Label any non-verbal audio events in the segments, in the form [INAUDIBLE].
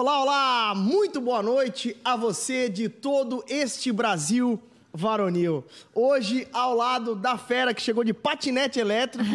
Olá, olá! Muito boa noite a você de todo este Brasil varonil. Hoje, ao lado da fera que chegou de patinete elétrico,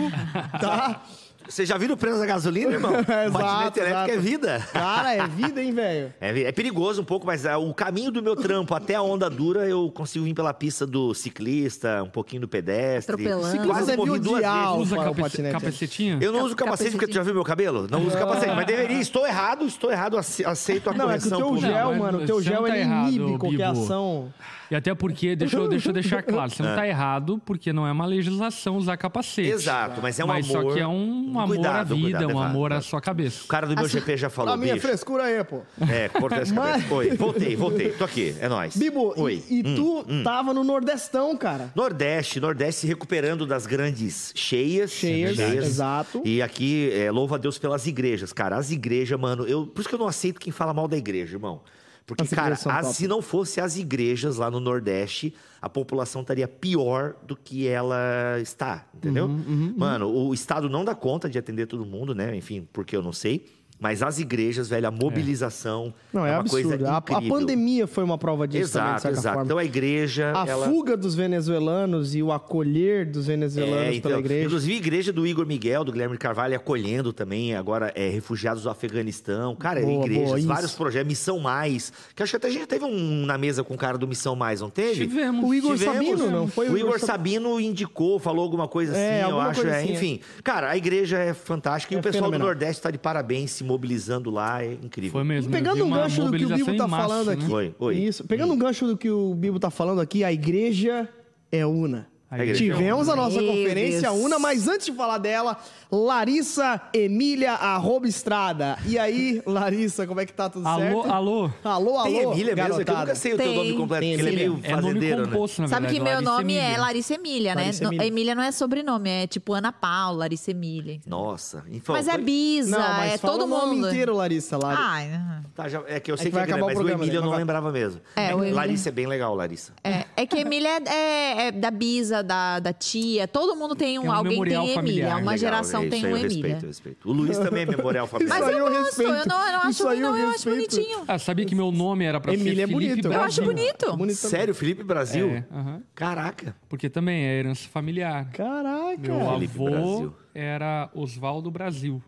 tá? [LAUGHS] Vocês já viram o preço da gasolina, irmão? [LAUGHS] Exato, Patinete elétrico exato. é vida. Cara, é vida, hein, velho? [LAUGHS] É, é perigoso um pouco, mas ah, o caminho do meu trampo até a onda dura, eu consigo vir pela pista do ciclista, um pouquinho do pedestre. Atropelando. Quase Deve morri duas vezes. Usa o capace- patinete. capacetinho? Eu não Cap- uso capacete porque tu já viu meu cabelo? Não uso capacete, mas deveria. Estou errado, estou errado, ace- aceito a Não, é que o correção. teu gel, mano, o teu você gel tá ele errado, inibe qualquer Bibo. ação. E até porque, deixa eu, deixa eu deixar claro, você não [LAUGHS] tá errado, porque não é uma legislação usar capacete. Exato, mas é um Mas amor. só que é um amor Cuidado, à vida, cuidado, um amor à sua cabeça. O cara do meu GP já falou, A minha bicho. frescura aí, pô. É, corta essa Mas- cabeça. Oi, voltei, voltei. Tô aqui, é nóis. Bibo, Oi. e, e Hum, tu hum. tava no Nordestão, cara. Nordeste, Nordeste se recuperando das grandes cheias. Cheias, exato. E aqui, é, louva a Deus pelas igrejas, cara. As igrejas, mano, eu, por isso que eu não aceito quem fala mal da igreja, irmão. Porque, As cara, as- se não fosse as igrejas lá no Nordeste, a população estaria pior do que ela está, entendeu? Uhum, Mano, o Estado não dá conta de atender todo mundo, né? Enfim, porque eu não sei. Mas as igrejas, velho, a mobilização Não, é, uma absurdo. coisa A, a incrível. pandemia foi uma prova disso também, de Exato, certa exato. forma. Então a igreja. A ela... fuga dos venezuelanos e o acolher dos venezuelanos É, pela então, igreja. Inclusive, a igreja do Igor Miguel, do Guilherme Carvalho, acolhendo também agora é, refugiados do Afeganistão. Cara, Boa, igrejas, boa, isso. vários projetos. Missão Mais. Que acho que até a gente teve um na mesa com o cara do Missão Mais, não teve? Tivemos. O Igor Tivemos. Sabino, não foi O Igor Sab- Sabino indicou, falou alguma coisa assim, É, eu alguma acho. coisa é, assim, é. enfim, cara, a igreja é fantástica e É o pessoal fenomenal. do Nordeste está de parabéns, se mobilizando lá, é incrível. Foi mesmo. vi Pegando um gancho do que o Bibo tá massa, falando né? aqui. Oi, oi. Isso. Pegando um gancho do que o Bibo tá falando aqui, a igreja é una. A igreja é Tivemos a nossa Meu conferência Deus. una, mas antes de falar dela, Larissa Emília arroba Estrada. E aí, Larissa, como é que tá tudo Alô, certo? alô. Alô, alô, Tem Emília mesmo? É eu nunca sei o teu Tem. nome completo, porque ele é meio Emília. É nome né? composto, na Sabe verdade. que meu Larissa nome é Emília. Larissa Emília, né? Larissa No- Emília. Emília não é sobrenome, é tipo Ana Paula, Larissa Emília. Nossa. Então, Mas é Bisa, Não, mas é fala todo o nome mundo. inteiro, Larissa. Lari... Ai, aham. Tá, já- é que eu sei que que, vai é grande, acabar o mas o programa, Emília eu né? não Vai- lembrava mesmo. É, o Emília- Larissa é bem legal, Larissa. é, é que Emília é, é- é da Bisa, da, da tia, todo mundo tem um, Tem um alguém tem Emília, familiar. uma geração é, tem isso aí um eu Emília. respeito, eu respeito. O Luiz também é memorial familiar. Mas eu eu gosto, eu respeito. não, eu não acho ruim, eu não, eu acho bonitinho. Ah, sabia que meu nome era pra Emília é ser Felipe bonito. Brasil? Eu acho bonito. Bonito. Sério, Felipe Brasil? É. Caraca. Porque também é herança familiar. Caraca, Meu Felipe avô Brasil. era Oswaldo Brasil.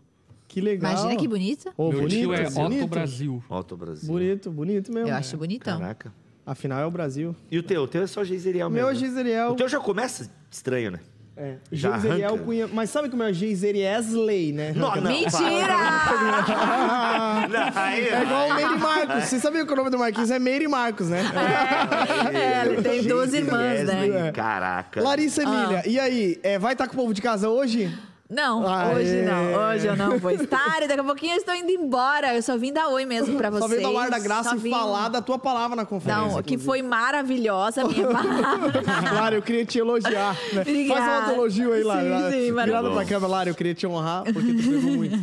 que legal. Imagina que bonito. Ô, Meu bonito, tio é bonito. Otto Brasil. Alto Brasil. Bonito, bonito mesmo. Eu acho bonitão. Caraca. Afinal, é o Brasil. E o teu? O teu é só Geiseriel O meu é mesmo. O teu já começa estranho, né? É. Já Geiseriel. Cunha. Mas sabe como é o Geiseriel né? Não, não. Mentira! É igual o Meire Marcos. Você sabia que o nome do Marquinhos é Meire Marcos, né? É, ele tem duas irmãs, né? Caraca. Larissa Emília, e aí? é, vai estar com o povo de casa hoje? Não, Aê. hoje não. Hoje eu não vou estar. E daqui a pouquinho eu estou indo embora. Eu só vim dar oi mesmo pra vocês. Só veio dar o ar da graça Só e vim- falar da tua palavra na conferência. Não, que inclusive. foi maravilhosa a minha [LAUGHS] palavra. Lara, eu queria te elogiar. Né? Faz um elogio aí, Lara. Sim, Lara. sim, Virada pra câmera, Lara, eu queria te honrar, porque tu pegou muito.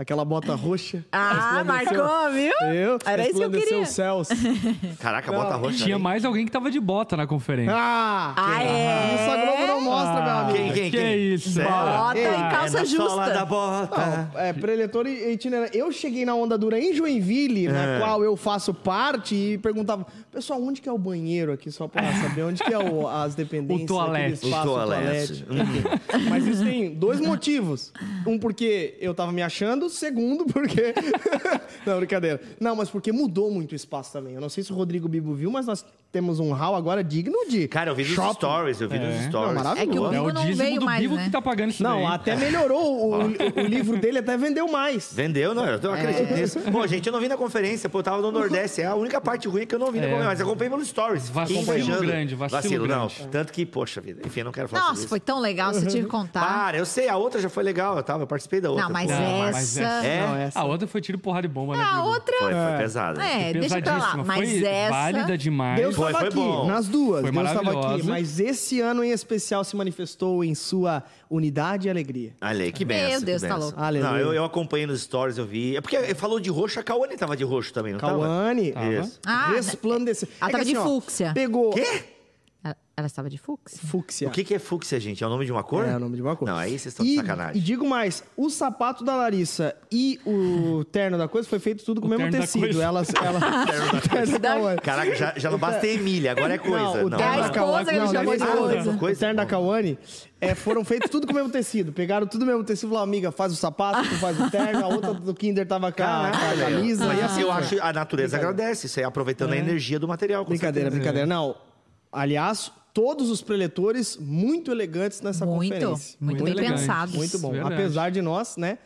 Aquela bota roxa. Ah, marcou, viu? Eu, Era isso que eu queria. [LAUGHS] Caraca, Não, bota roxa. Tinha mais alguém que tava de bota na conferência. Ah! Ah, é? Isso a Globo não mostra, meu amigo. Quem, quem, Que quem? isso? Bota Ei, e É calça na sola da justa. bota. Não, é, preletor e itinerante. Eu cheguei na onda dura em Joinville, na É. qual eu faço parte, e perguntava, pessoal, onde que é o banheiro aqui, só pra saber onde que é o- as dependências. [LAUGHS] O toalete. espaço, O toalete. Enfim. Mas isso tem dois motivos. Um, porque eu tava me achando. Segundo, porque... [LAUGHS] não, brincadeira. Não, mas porque mudou muito o espaço também. Eu não sei se o Rodrigo Bibo viu, mas nós temos um hall agora digno de Cara, eu vi nos shopping. stories, eu vi nos É. stories. Não, maravilhoso. É que o É Bibo o não dízimo veio do mais, Bibo né? que tá pagando isso Não, daí. até melhorou. [LAUGHS] O, o livro dele até vendeu mais. Vendeu, não, eu eu acredito nisso. Pô, gente, eu não vi na conferência, pô, eu tava no Nordeste. É a única parte ruim que eu não vi na É. conferência, mas eu acompanhei pelos stories. Vacilo invejando. grande, vacilo não. grande. Tanto que, poxa vida, enfim, eu não quero falar sobre Nossa, isso. foi tão legal, você que contar. Para, eu sei, a outra já foi legal, eu tava, eu participei da outra. Não, mas pô. Não, mas essa... É? Não, essa. A outra foi tiro, porrada de bomba, né, A outra... Foi, foi É. pesada. É, deixa pra lá. Pesadíssima. Mas foi essa... válida demais. Deus Foi, estava foi aqui, bom. nas duas. Foi Deus estava aqui. Mas esse ano em especial se manifestou em sua unidade e alegria. Aí, que Meu benção. Deus, que tá louco. Aleluia. Não, eu, eu acompanhei nos stories, eu vi. É porque ele falou de roxo, a Cauane tava de roxo também, não tava? Cauane Tava. Isso. Ah, resplandeceu. ela É que tava de assim, ó, fúcsia. Pegou. Quê? Ela estava de fúcsia? Fúcsia. O que, que é fúcsia, gente? É o nome de uma cor? É o nome de uma cor. Não, aí vocês estão de E, sacanagem. e digo mais, o sapato da Larissa e o terno da coisa foi feito tudo com o O mesmo terno da tecido. coisa. Ela, [LAUGHS] ela... o terno da [LAUGHS] Cauane. Caraca, já, já não basta ter Emília, agora é coisa. Não, o terno É da não. que ele não, não, coisa. O Coisa, terno da. Cauane é, foram feitos tudo com o mesmo tecido. Pegaram tudo o mesmo tecido e falaram, amiga, faz o sapato, tu faz o terno, a outra do Kinder tava com a, com a Caralho, camisa. Mas e assim, eu acho a natureza agradece, isso aí aproveitando a energia do material. Brincadeira, brincadeira. Não, aliás, todos os preletores muito elegantes nessa Muito, conferência. muito bem elegante. pensado. Muito bom. Verdade. Apesar de nós, né,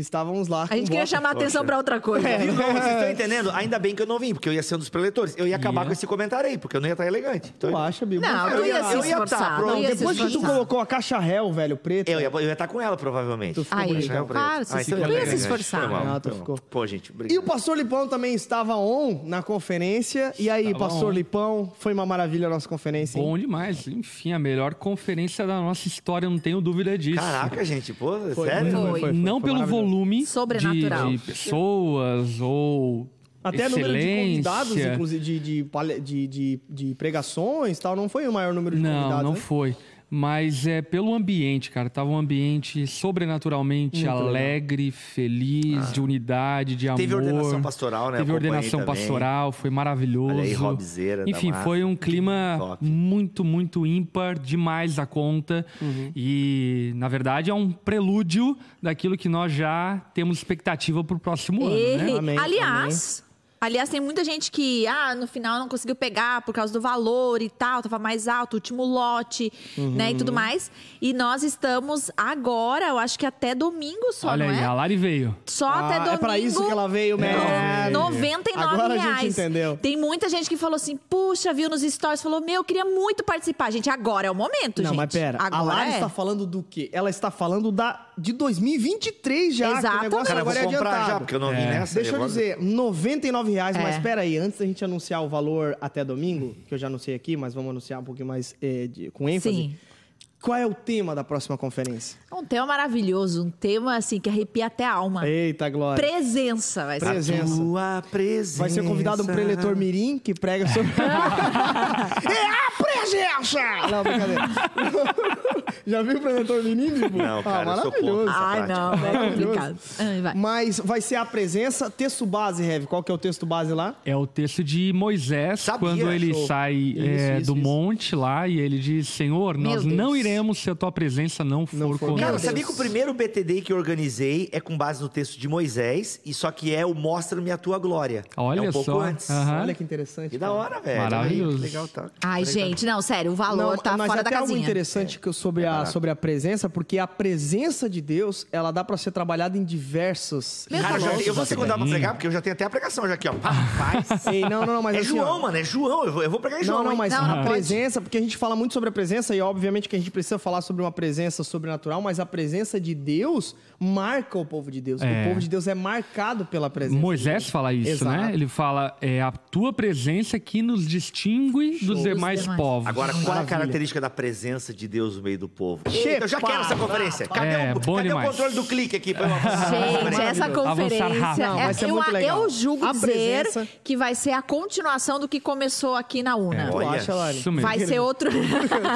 estávamos lá A gente queria chamar a atenção pra outra coisa. Viu? Não, vocês estão entendendo? Ainda bem que eu não vim, porque eu ia ser um dos preletores. Eu ia acabar Ia. com esse comentário aí, porque eu não ia estar elegante. Então, Tu acha, Bibo? Não, Eu ia ia- se eu ia tá, esforçar. ia se Depois que tu colocou a caixa réu, velho, preta. eu ia, eu ia estar com ela, provavelmente. Tu ficou Aí. Israel preto. claro, Ah, então tu eu ia se esforçar. Mal, Ah, tu ficou. Pô, gente, E o obrigado. pastor Lipão também estava on na conferência. E aí, Estava pastor on. Lipão, foi uma maravilha a nossa conferência. hein? Bom demais. Enfim, a melhor conferência da nossa história, não tenho dúvida disso. Caraca, gente, pô, sério? Não pelo maravilhoso. Volume Sobrenatural. De, de pessoas ou Até número de convidados, excelência. inclusive, de, de, de, de, de pregações tal, não foi o maior número de Não, convidados, não né? foi. Mas é pelo ambiente, cara. Tava um ambiente sobrenaturalmente Muito legal. alegre, feliz, de unidade, de amor. Teve ordenação pastoral, né? Teve ordenação também. pastoral, foi maravilhoso. Olha aí, Robzeira Enfim, foi um clima Top. muito, muito ímpar, demais da conta. Uhum. E, na verdade, é um prelúdio daquilo que nós já temos expectativa pro próximo ano, né? Amém, aliás, Aliás, tem muita gente que, ah, no final não conseguiu pegar por causa do valor e tal, tava mais alto, último lote, uhum. né, e tudo uhum. mais. E nós estamos agora, eu acho que até domingo só, Olha não aí, é? a Lari veio. Só ah, até domingo. É pra isso que ela veio, mesmo. É. 99 agora reais. A gente entendeu. Tem muita gente que falou assim, puxa, viu nos stories, falou, meu, eu queria muito participar. Gente, agora é o momento, não, gente. Não, mas pera, agora a Lari é. está falando do quê? Ela está falando da de 2023 já. Exatamente. Que o negócio é Cara, agora vou é comprar já, porque eu não é. vi nessa. Deixa eu agora... dizer, 99 reais, é. mas espera aí, antes da gente anunciar o valor até domingo, que eu já anunciei aqui, mas vamos anunciar um pouquinho mais eh, de, com ênfase. Sim. Qual é o tema da próxima conferência? Um tema maravilhoso, um tema assim que arrepia até a alma. Eita, Glória. Presença vai ser. Presença. Tua presença. Vai ser convidado um preletor mirim que prega sobre... [LAUGHS] é a presença! Não, brincadeira. [LAUGHS] Já viu o preletor mirim, Bibo? Não, cara, eu sou contra maravilhoso. Ai, não, é complicado. Vai. Mas vai ser a presença, texto base, Rev. Qual que é o texto base lá? É o texto de Moisés, Sabia, quando ele show. sai Isso, é, isso, do isso. monte lá e ele diz: Senhor, Meu nós Deus. não iremos se a tua presença não for, Não for. conosco. Cara, sabia que o primeiro BTD que eu organizei é com base no texto de Moisés, e só que é o Mostra-me a tua glória. Olha é um pouco só. antes. Aham. Olha que interessante. Que da hora, velho. Maravilhoso. Aí, legal, tá. Ai, gente, não, sério, o valor Não, tá mas fora até da algo casinha. interessante que eu- sobre, a, sobre a presença, porque a presença de Deus, ela dá pra ser trabalhada em diversos... Meu Cara, Deus. já- eu vou segundar pra pregar, porque eu já tenho até a pregação já aqui, ó. Rapaz. [LAUGHS] Ei, não, não, não, mas é assim, João, ó, mano, é João. Eu vou, eu vou pregar em João. Não, não, mas a presença, porque a gente fala muito sobre a presença e obviamente que a gente precisa falar sobre uma presença sobrenatural, mas a presença de Deus marca o povo de Deus. É. O povo de Deus é marcado pela presença. Moisés fala isso, Exato. né? Ele fala: é a tua presença que nos distingue dos Dos demais, demais. povos. Agora, qual é a Maravilha. característica da presença de Deus no meio do povo? Che- eu já quero essa conferência. Cadê, É, o, bom cadê o controle do clique aqui? Pra [LAUGHS] Gente, essa conferência. Não, é- vai ser eu, muito legal. eu julgo A dizer presença- que vai ser a continuação do que começou aqui na UNA. Tu Olha, acha, Lari? mesmo. Vai ser outro. [LAUGHS]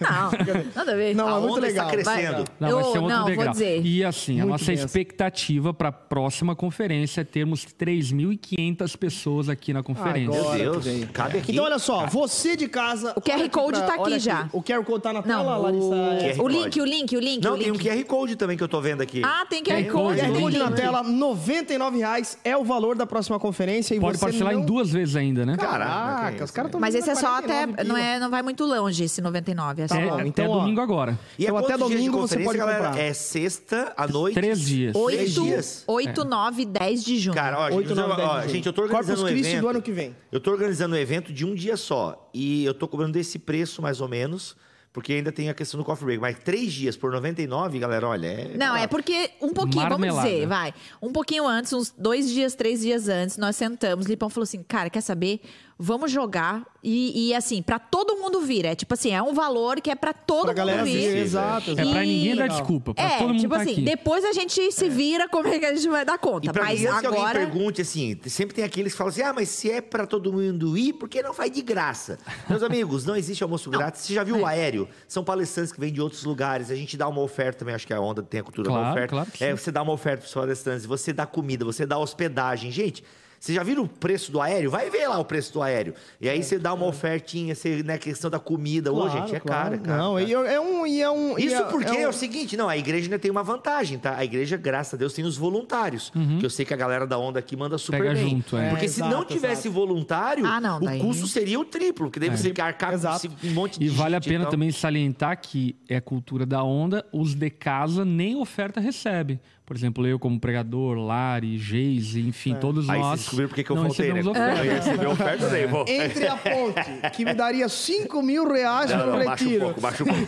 Não, nada a ver. Não, A é muito onda está legal. crescendo. Não, vai Eu- ser outro não, vou degrau. dizer. E assim, a Muito nossa expectativa para a próxima conferência é termos 3.500 pessoas aqui na conferência. Meu Agora Deus, que veio. cabe aqui. Então, olha só, você de casa. O QR aqui Code tá aqui já. O QR Code tá na Não, tela, Larissa? É. QR O link, o link, o link. Não, o tem um link. QR Code também que eu tô vendo aqui. Ah, tem QR Code. QR Code link. na tela, 99 reais é o valor da próxima conferência. E Pode você parcelar não... em duas vezes ainda, né? Caraca, os caras estão Mas esse é só até. Não, é, não vai muito longe esse 99. É só. Tá É, bom, até então, ó. domingo agora. E é Então, até domingo você pode galera? comprar. É sexta à noite. Três dias. Três 8, dias. 8 9, 10 de junho. Cara, ó, 8, gente, 9, 10 ó, gente, eu tô Corpus organizando um Christi evento. do ano que vem. Eu tô organizando um evento de um dia só. E eu tô cobrando desse preço, mais ou menos. Porque ainda tem a questão do coffee break. Mas três dias por 99, galera, olha. É Não, é porque um pouquinho, Marmelada. vamos dizer, vai. Um pouquinho antes, uns dois dias, três dias antes, nós sentamos. Lipão falou assim: cara, quer saber? Vamos jogar E, e, assim, pra todo mundo vir. É tipo assim, é um valor que é pra todo Pra mundo galera vir. vir, Sim, exato. É pra exato. ninguém dar desculpa, pra É, todo mundo tipo tá assim, aqui. depois a gente se vira como é que a gente vai dar conta. E pra Mas mim, antes que alguém agora. pergunte assim, sempre tem aqueles que falam assim: ah, mas se é pra todo mundo ir, por que não faz de graça? Meus [LAUGHS] amigos, não existe almoço grátis. Você já viu É. o aéreo? São palestrantes que vêm de outros lugares. A gente dá uma oferta também, acho que a onda tem a cultura da Claro, oferta. claro que é, você dá uma oferta para os palestrantes, você dá comida, você dá hospedagem. Gente. Você já viram o preço do aéreo? Vai ver lá o preço do aéreo. E aí você dá uma ofertinha, você, né, questão da comida. Ô, Claro, gente, é claro. caro, é caro. Não, cara. e é um. E é um e Isso é- porque é, é um- o seguinte, não, a igreja ainda tem uma vantagem, tá? A igreja, graças a Deus, tem os voluntários. Que eu sei que a galera da onda aqui manda super Pega bem. junto, é. Porque É, se exato, não tivesse exato. voluntário, Ah, não, daí- o custo seria o triplo, que daí você tem que arcar com Exato. esse monte de E vale a pena tal. também salientar que é cultura da onda, os de casa nem oferta recebe. Por exemplo, eu como pregador, Lari, Geise, enfim, todos Aí nós vocês descobriram porque que eu não faltei, né? oferta. ia receber oferta, daí, vou... Entre a ponte, que me daria 5 mil reais Não, não, baixa um retiro. pouco, baixa um pouco.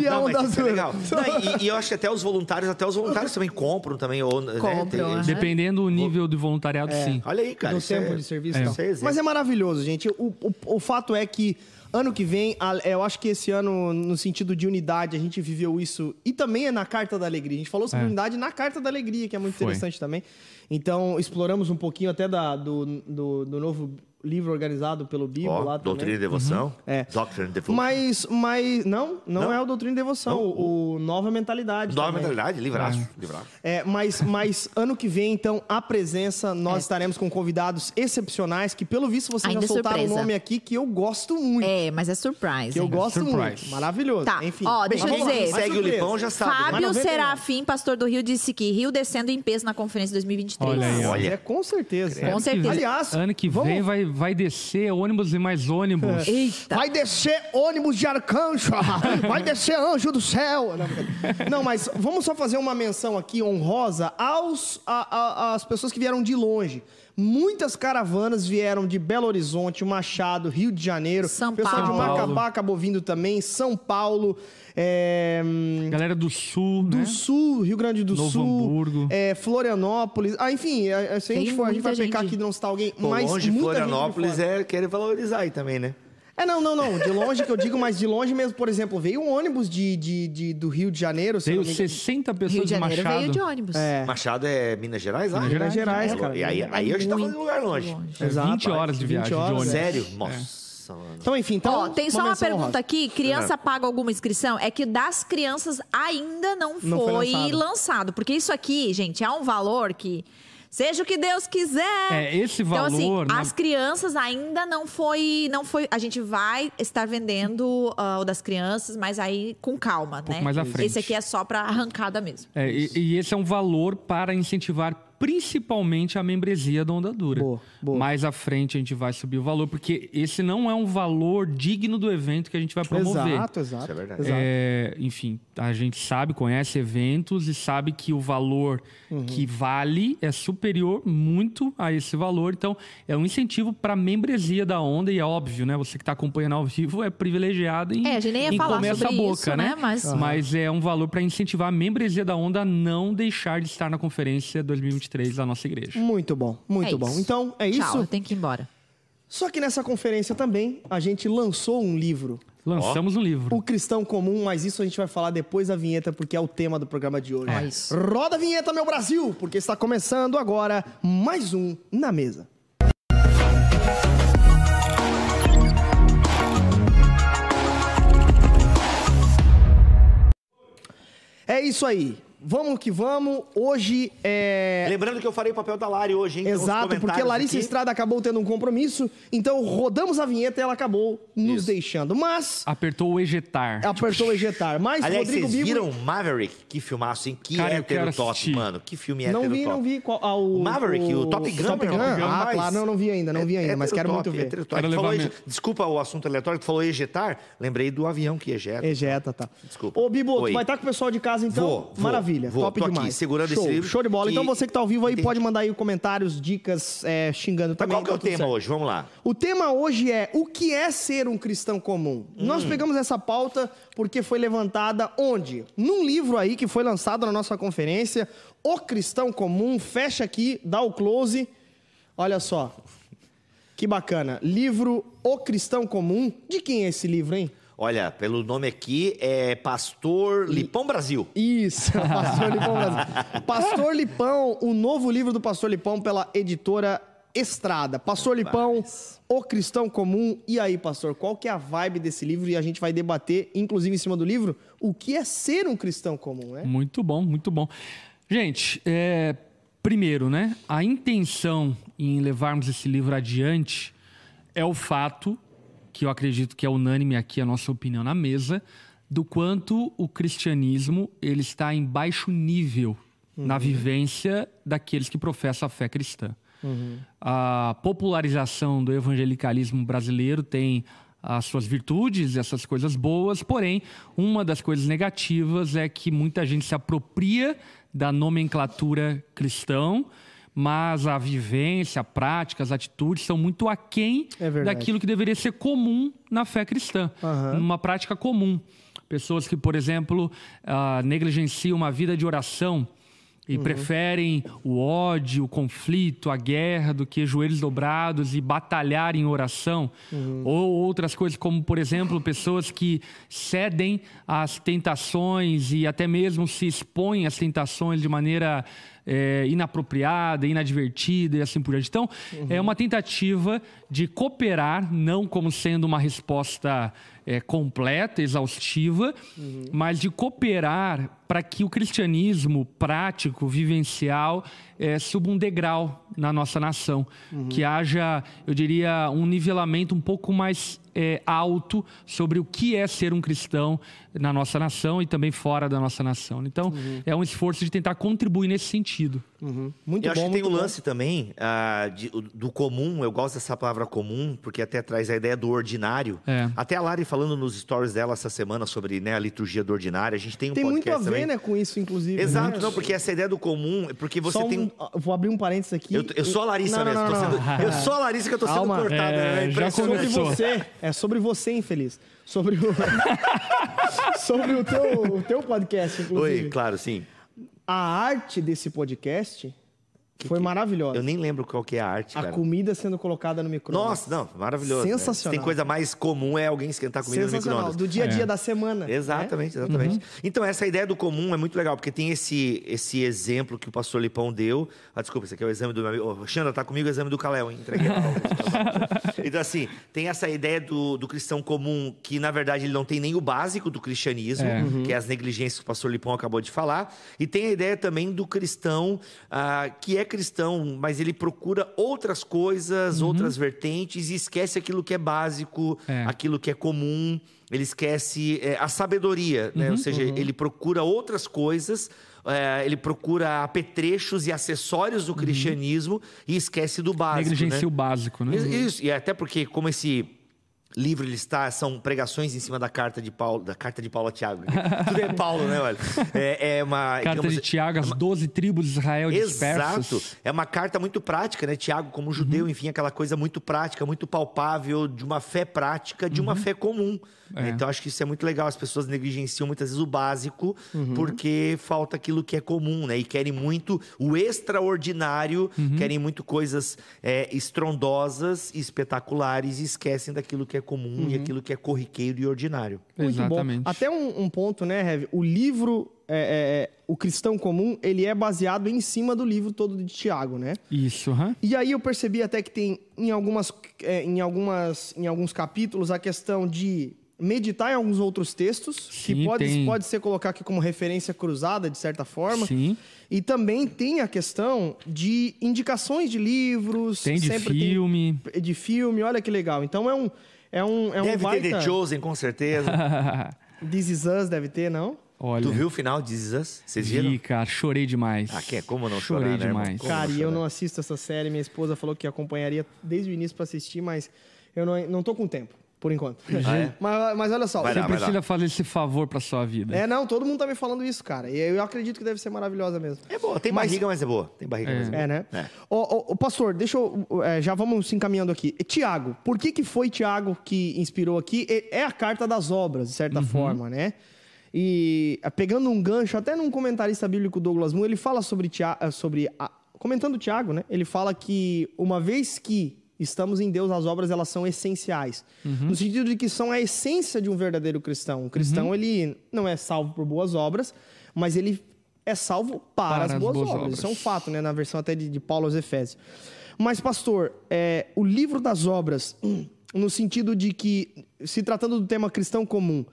E a Não, isso é legal. Não, e, e eu acho que até os voluntários, até os voluntários também compram também. Ou, né, Compram, tem- aham. Dependendo do nível de voluntariado, sim. Olha aí, cara. do tempo é- de serviço é. e. Isso é. Mas é maravilhoso, gente. O, o, o fato é que ano que vem, a- eu acho que esse ano, no sentido de unidade, a gente viveu isso. E também é na Carta da Alegria. A gente falou sobre É. unidade na Carta da Alegria, que é muito Foi. interessante também. Então, exploramos um pouquinho até da, do, do, do novo livro organizado pelo Bibo Ó, lá doutrina e também. devoção. É. Doctrine and Devotion. Mas, mas não, não, Não? é o Doutrina e Devoção, Não? o, o Nova Mentalidade. Nova também. mentalidade, livraço. livraço. É, mas, mas ano que vem, então, a presença, nós estaremos com convidados excepcionais, que pelo visto vocês Ainda já soltaram o surpresa. nome aqui, que eu gosto muito. É, mas é surprise. que eu hein? gosto Surprise. muito. Maravilhoso. Tá, Enfim. ó, deixa Bem, eu dizer. Segue o. Lipão, já sabe. né? Fábio 99. Serafim, pastor do Rio, disse que Rio descendo em peso na conferência 2023. Olha aí. Olha. É, com certeza. Com certeza. Aliás, Ano que vem vai, vai descer ônibus e mais ônibus. Eita. Vai descer ônibus de arcanjo, [LAUGHS] vai descer anjo do céu. Não, mas vamos só fazer uma menção aqui honrosa aos a- a- às pessoas que vieram de longe. Muitas caravanas vieram de Belo Horizonte, Machado, Rio de Janeiro. São O pessoal de Paulo. Macapá acabou vindo também, São Paulo, é, Galera do Sul, do né? Sul, Rio Grande do Novo Sul, Hamburgo. é, Florianópolis. Ah, enfim, é, é, se a gente for, a gente vai muita pecar gente. aqui de não citar alguém, Pô, mas longe, gente Florianópolis é querer valorizar aí também, né? É, não, não, não. De longe que eu digo, mas de longe mesmo, por exemplo, veio um ônibus de, de, de- do Rio de Janeiro. Veio não me engano. 60 pessoas Rio de Janeiro Machado. veio de ônibus. É, Machado é Minas Gerais lá? Minas Minas Gerais, É, cara. E aí, aí a gente tá falando de lugar longe. longe. É Exato, 20 horas de 20 viagem horas, de ônibus. Sério? Nossa, mano. Então, enfim, então. Ó, tem só uma menção pergunta honrosa. aqui. Criança paga alguma inscrição? É que das crianças ainda não foi, Não foi lançado. lançado. Porque isso aqui, gente, é um valor que. Seja o que Deus quiser. É, esse Então, assim, valor, né? as crianças ainda não foi, não foi. A gente vai estar vendendo ah, o das crianças, mas aí com calma, pouco né? mais à frente. Esse aqui é só pra arrancada mesmo. É, e, e esse é um valor para incentivar principalmente a membresia da Onda Dura. Boa, boa. Mais à frente a gente vai subir o valor, porque esse não é um valor digno do evento que a gente vai promover. Exato, exato. Isso é verdade. Exato. É, enfim, a gente sabe, conhece eventos e sabe que o valor Uhum. que vale é superior muito a esse valor. Então, é um incentivo para a membresia da onda e é óbvio, né? Você que está acompanhando ao vivo é privilegiado em, É, a gente nem ia em falar comer sobre essa boca, isso, né? né? Mas- Aham. Mas é um valor para incentivar a membresia da onda a não deixar de estar na conferência 2023 da nossa igreja. Muito bom, muito É bom. isso. Então, é Tchau, isso. eu tenho que ir embora. Só que nessa conferência também, a gente lançou um livro. Lançamos um livro. O Cristão Comum, mas isso a gente vai falar depois da vinheta, porque é o tema do programa de hoje. É isso. Roda a vinheta, meu Brasil, porque está começando agora mais um Na Mesa. É isso aí. Vamos que vamos. Hoje é. Lembrando que eu farei o papel da Lari hoje, hein? Uns Exato, porque Larissa aqui. Estrada acabou tendo um compromisso, então rodamos a vinheta e ela acabou nos Isso. deixando. Mas Apertou o ejetar. apertou o ejetar. Mas Aliás, Rodrigo vocês Bibo. viram Maverick? Que filmaço, hein? Que Cara, hétero top, assistir. mano. Que filme hétero Não vi, top. não vi qual. ah, o, O Maverick, o Top Gun, Top Gun? Top Gun, Ah, mas- claro, não, não vi ainda, não vi ainda, mas Hétero quero top, muito ver. Desculpa o assunto aleatório, tu falou ejetar, lembrei do avião que ejeta. Ejeta, tá. Desculpa. Ô, Bibo, Oi. tu vai estar com o pessoal de casa então? Vou, vou, Maravilha, vou. top Tô aqui, demais. segurando show, esse livro Show de bola. Então você que tá ao vivo aí Entendi. pode mandar aí comentários, dicas, é, xingando Mas também. qual que é o tá tema certo. hoje? Vamos lá. O tema hoje é o que é ser um cristão comum. Hum. Nós pegamos essa pauta porque foi levantada onde? Num livro aí que foi lançado na nossa conferência, O Cristão Comum. Fecha aqui, dá o close. Olha só. Que bacana. Livro O Cristão Comum. De quem é esse livro, hein? Olha, pelo nome aqui é Pastor Lipão Brasil. Isso, [LAUGHS] Pastor Lipão Brasil. [LAUGHS] Pastor Lipão, o novo livro do Pastor Lipão pela editora Estrada. Pastor Lipão, O Cristão Comum. E aí, pastor, qual que é a vibe desse livro? E a gente vai debater, inclusive em cima do livro, o que é ser um cristão comum, né? Muito bom, muito bom. Gente, é, primeiro, né? A intenção em levarmos esse livro adiante é o fato, que eu acredito que é unânime aqui a nossa opinião na mesa, do quanto o cristianismo ele está em baixo nível na vivência daqueles que professam a fé cristã. A popularização do evangelicalismo brasileiro tem as suas virtudes, essas coisas boas, porém, uma das coisas negativas é que muita gente se apropria da nomenclatura cristão, mas a vivência, a prática, as atitudes são muito aquém É daquilo que deveria ser comum na fé cristã, Aham. numa prática comum. Pessoas que, por exemplo, ah, negligenciam uma vida de oração e preferem o ódio, o conflito, a guerra do que joelhos dobrados e batalhar em oração. Ou outras coisas, como, por exemplo, pessoas que cedem às tentações e até mesmo se expõem às tentações de maneira é, inapropriada, inadvertida e assim por diante. Então, é uma tentativa de cooperar, não como sendo uma resposta é, completa, exaustiva, mas de cooperar para que o cristianismo prático, vivencial, é, suba um degrau na nossa nação. Que haja, eu diria, um nivelamento um pouco mais é, alto sobre o que é ser um cristão na nossa nação e também fora da nossa nação. Então, é um esforço de tentar contribuir nesse sentido. Muito eu acho bom, que tem muito o bom. lance também ah, de- do comum, eu gosto dessa palavra comum, porque até traz a ideia do ordinário. É. Até a Lari falando nos stories dela essa semana sobre né, a liturgia do ordinário, a gente tem um Tem muito a ver, também. né, com isso, inclusive. Exato, né? não, porque essa ideia do comum, é porque você tem um- um... ah, Vou abrir um parênteses aqui. Eu, eu sou a Larissa Não, mesmo, não, tô não. sendo- eu sou a Larissa que eu tô sendo Calma. cortada. É, né? já Impressionante. Sobre você, é sobre você, infeliz. Sobre o, [LAUGHS] sobre o, teu, o teu podcast, inclusive. Oi, claro, sim. A arte desse podcast foi maravilhosa. Eu nem lembro qual que é a arte, A cara. comida sendo colocada no micro-ondas. Nossa, não, maravilhoso. né? Sensacional. Tem coisa mais comum é alguém esquentar comida no Sensacional. micro-ondas. Do dia a dia É. da semana. né? Exatamente, exatamente. Então, essa ideia do comum é muito legal, porque tem esse, esse exemplo que o pastor Lipão deu. Ah, desculpa, esse aqui é o exame do meu amigo. Ô, Xandra, tá comigo o exame do Caléu, hein? Entreguei. [LAUGHS] então, assim, tem essa ideia do, do cristão comum, que na verdade ele não tem nem o básico do cristianismo, É. que é as negligências que o pastor Lipão acabou de falar. E tem a ideia também do cristão ah, que é cristão, mas ele procura outras coisas, outras vertentes e esquece aquilo que é básico, É. aquilo que é comum. Ele esquece é, a sabedoria, né? Ou seja, ele procura outras coisas, é, ele procura apetrechos e acessórios do cristianismo e esquece do básico. Negligencia né? o básico, né? Isso, e até porque, como esse livro ele está, são pregações em cima da carta de Paulo, da carta de Paulo a Tiago. [LAUGHS] Tudo é Paulo, né, olha? É, é uma. Carta digamos, de Tiago, as 12 tribos de Israel dispersas. Exato. É uma carta muito prática, né? Tiago, como judeu, enfim, aquela coisa muito prática, muito palpável, de uma fé prática, de uma fé comum. É. Então, acho que isso é muito legal. As pessoas negligenciam muitas vezes o básico, porque falta aquilo que é comum, né? E querem muito o extraordinário, querem muito coisas é, estrondosas e espetaculares e esquecem daquilo que é comum e aquilo que é corriqueiro e ordinário. Muito Exatamente. bom. Até um, um ponto, né, Rev? O livro, é, é, é, o Cristão Comum, ele é baseado em cima do livro todo de Tiago, né? Isso, aham. E aí eu percebi até que tem em algumas, é, em algumas, em alguns capítulos a questão de meditar em alguns outros textos, que Sim, pode, tem. pode ser colocar aqui como referência cruzada, de certa forma. Sim. E também tem a questão de indicações de livros. Tem de sempre filme. tem de filme, olha que legal. Então é um. É um, é um Deve baita... ter The Chosen, com certeza. [LAUGHS] This Is Us deve ter, não? Olha, tu viu o final de This Is Us? Vocês viram? vi, cara, chorei demais. Ah, que é como não Chorei chorar, né, demais. Como Cara, e eu não assisto essa série. Minha esposa falou que acompanharia desde o início pra assistir, mas eu não, não tô com tempo, por enquanto. Ah, é? [LAUGHS] mas, mas olha só. Vai Você lá, precisa fazer esse favor pra sua vida. É, não, todo mundo tá me falando isso, cara. E eu acredito que deve ser maravilhosa mesmo. É boa, tem Mas- barriga, mas é boa. Tem barriga, mas é boa. É, né? É. Ô, ô, ô, pastor, deixa eu. é, já vamos se encaminhando aqui. Tiago, por que, que foi Tiago que inspirou aqui? É a carta das obras, de certa forma, né? E é, pegando um gancho, até num comentarista bíblico Douglas Moore, ele fala sobre Tiago. Sobre a- comentando Tiago, né? Ele fala que uma vez que estamos em Deus, as obras elas são essenciais. Uhum. No sentido de que são a essência de um verdadeiro cristão. O cristão, Uhum. ele não é salvo por boas obras, mas ele é salvo para, as boas, obras. Isso é um fato, né? Na versão até de, de Paulo aos Efésios. Mas, pastor, é, o livro das obras, [CLEARS THROAT] no sentido de que, se tratando do tema cristão comum,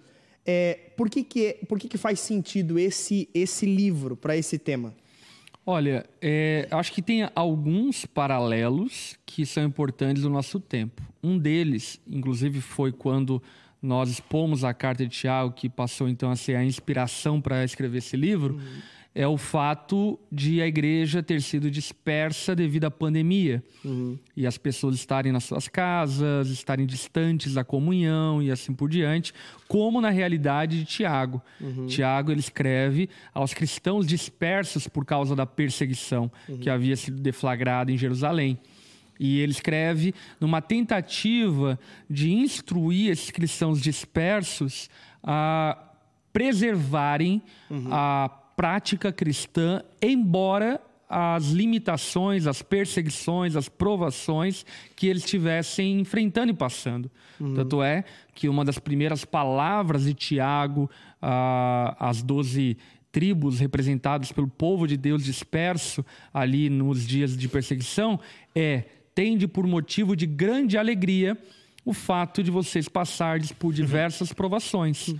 é, por, que, que, é- por que, que faz sentido esse, esse livro para esse tema? Olha, é, acho que tem alguns paralelos que são importantes no nosso tempo. Um deles, inclusive, foi quando nós expomos a carta de Tiago, que passou então a ser a inspiração para escrever esse livro, é o fato de a igreja ter sido dispersa devido à pandemia. E as pessoas estarem nas suas casas, estarem distantes da comunhão e assim por diante, como na realidade de Tiago. Tiago ele escreve aos cristãos dispersos por causa da perseguição que havia sido deflagrada em Jerusalém. E ele escreve numa tentativa de instruir esses cristãos dispersos a preservarem a prática cristã, embora as limitações, as perseguições, as provações que eles estivessem enfrentando e passando. Tanto é que uma das primeiras palavras de Tiago ah, às doze tribos representadas pelo povo de Deus disperso ali nos dias de perseguição é tende por motivo de grande alegria o fato de vocês passarem por diversas provações.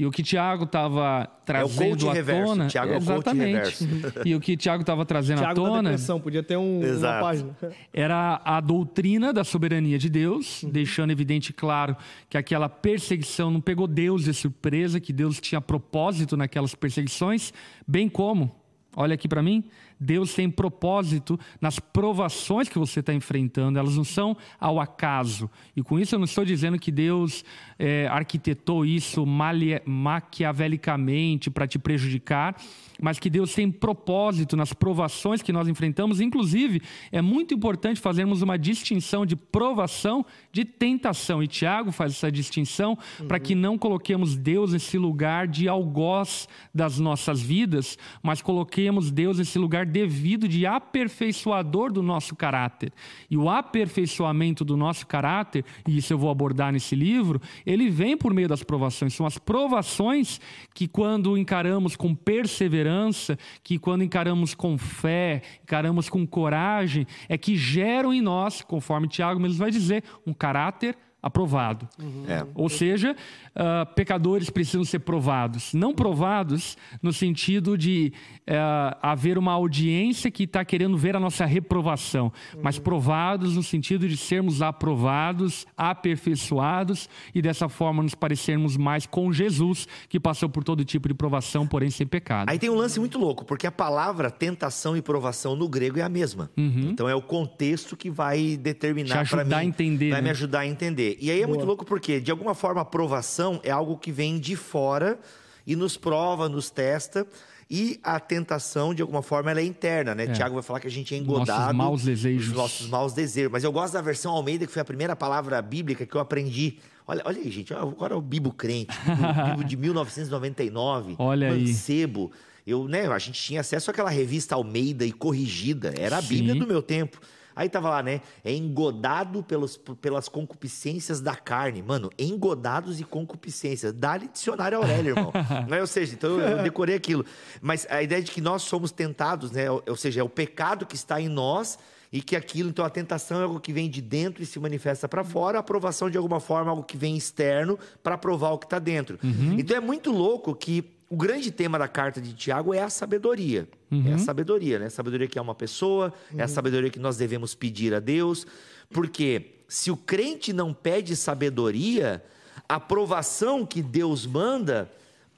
E o que Tiago estava trazendo coach à reverso. tona, é o exatamente. [LAUGHS] E o que Tiago estava trazendo à tona podia ter um, uma página. era a doutrina da soberania de Deus, deixando evidente e claro que aquela perseguição não pegou Deus de surpresa, que Deus tinha propósito naquelas perseguições, bem como, olha aqui para mim, Deus tem propósito nas provações que você está enfrentando, elas não são ao acaso. E com isso eu não estou dizendo que Deus eh, arquitetou isso maquiavelicamente para te prejudicar, mas que Deus tem propósito nas provações que nós enfrentamos. Inclusive, é muito importante fazermos uma distinção de provação de tentação. E Tiago faz essa distinção para que não coloquemos Deus nesse lugar de algoz das nossas vidas, mas coloquemos Deus nesse lugar devido de aperfeiçoador do nosso caráter. E o aperfeiçoamento do nosso caráter, e isso eu vou abordar nesse livro, ele vem por meio das provações. São as provações que, quando encaramos com perseverança, que quando encaramos com fé, encaramos com coragem, é que geram em nós, conforme Tiago mesmo vai dizer, um caráter aprovado. É. Ou seja, ah, pecadores precisam ser provados. Não provados no sentido de ah, haver uma audiência que está querendo ver a nossa reprovação, mas provados no sentido de sermos aprovados, aperfeiçoados e dessa forma nos parecermos mais com Jesus, que passou por todo tipo de provação, porém sem pecado. Aí tem um lance muito louco, porque a palavra tentação e provação no grego é a mesma. Então é o contexto que vai determinar Uhum. Te para ajudar mim, a entender, vai né? me ajudar a entender. E aí é muito louco porque de alguma forma a provação é algo que vem de fora e nos prova, nos testa. E a tentação, de alguma forma, ela é interna, né? Tiago vai falar que a gente é Nossos engodado. maus desejos. Os nossos maus desejos. Mas eu gosto da versão Almeida, que foi a primeira palavra bíblica que eu aprendi. Olha, olha aí, gente. Agora é o Bibo Crente, o Bibo de [LAUGHS] 1999. Olha aí. Mancebo. Eu, né, a gente tinha acesso àquela revista Almeida e corrigida. Era a Bíblia Sim. do meu tempo. Aí tava lá, né? É engodado pelos, pelas concupiscências da carne. Mano, engodados e concupiscências. Dá-lhe dicionário Aurélio, irmão. [LAUGHS] Né? Ou seja, então eu, decorei aquilo. Mas a ideia de que nós somos tentados, né? Ou, seja, é o pecado que está em nós e que aquilo, então a tentação é algo que vem de dentro e se manifesta para fora, a aprovação de alguma forma é algo que vem externo para provar o que está dentro. Então é muito louco que o grande tema da carta de Tiago é a sabedoria. É a sabedoria, né? A sabedoria que é uma pessoa, é a sabedoria que nós devemos pedir a Deus. Porque se o crente não pede sabedoria, a aprovação que Deus manda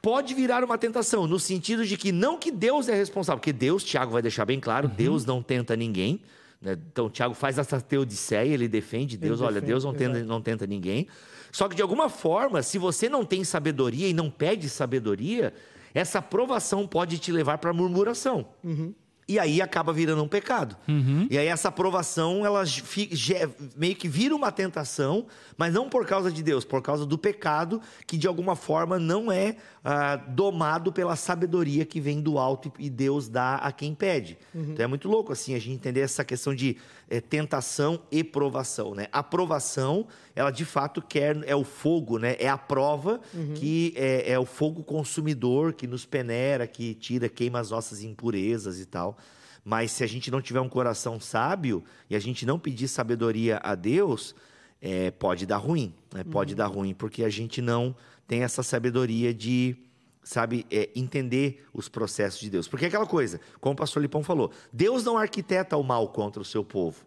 pode virar uma tentação, no sentido de que não que Deus é responsável, porque Deus, Tiago vai deixar bem claro, Deus não tenta ninguém. né? Então, Tiago faz essa teodiceia, ele defende Deus, olha, defende, Deus não tenta, não tenta ninguém. Só que, de alguma forma, se você não tem sabedoria e não pede sabedoria, essa aprovação pode te levar para murmuração. E aí acaba virando um pecado. E aí essa aprovação, ela meio que vira uma tentação, mas não por causa de Deus, por causa do pecado, que de alguma forma não é ah, domado pela sabedoria que vem do alto e e Deus dá a quem pede. Então é muito louco assim a gente entender essa questão de é, tentação e provação, né? A provação, ela de fato quer é o fogo, né? É a prova que é, é o fogo consumidor que nos peneira, que tira, queima as nossas impurezas e tal. Mas se a gente não tiver um coração sábio e a gente não pedir sabedoria a Deus, é, pode dar ruim, né? Pode dar ruim porque a gente não tem essa sabedoria de sabe, é, entender os processos de Deus. Porque é aquela coisa, como o pastor Lipão falou, Deus não arquiteta o mal contra o seu povo.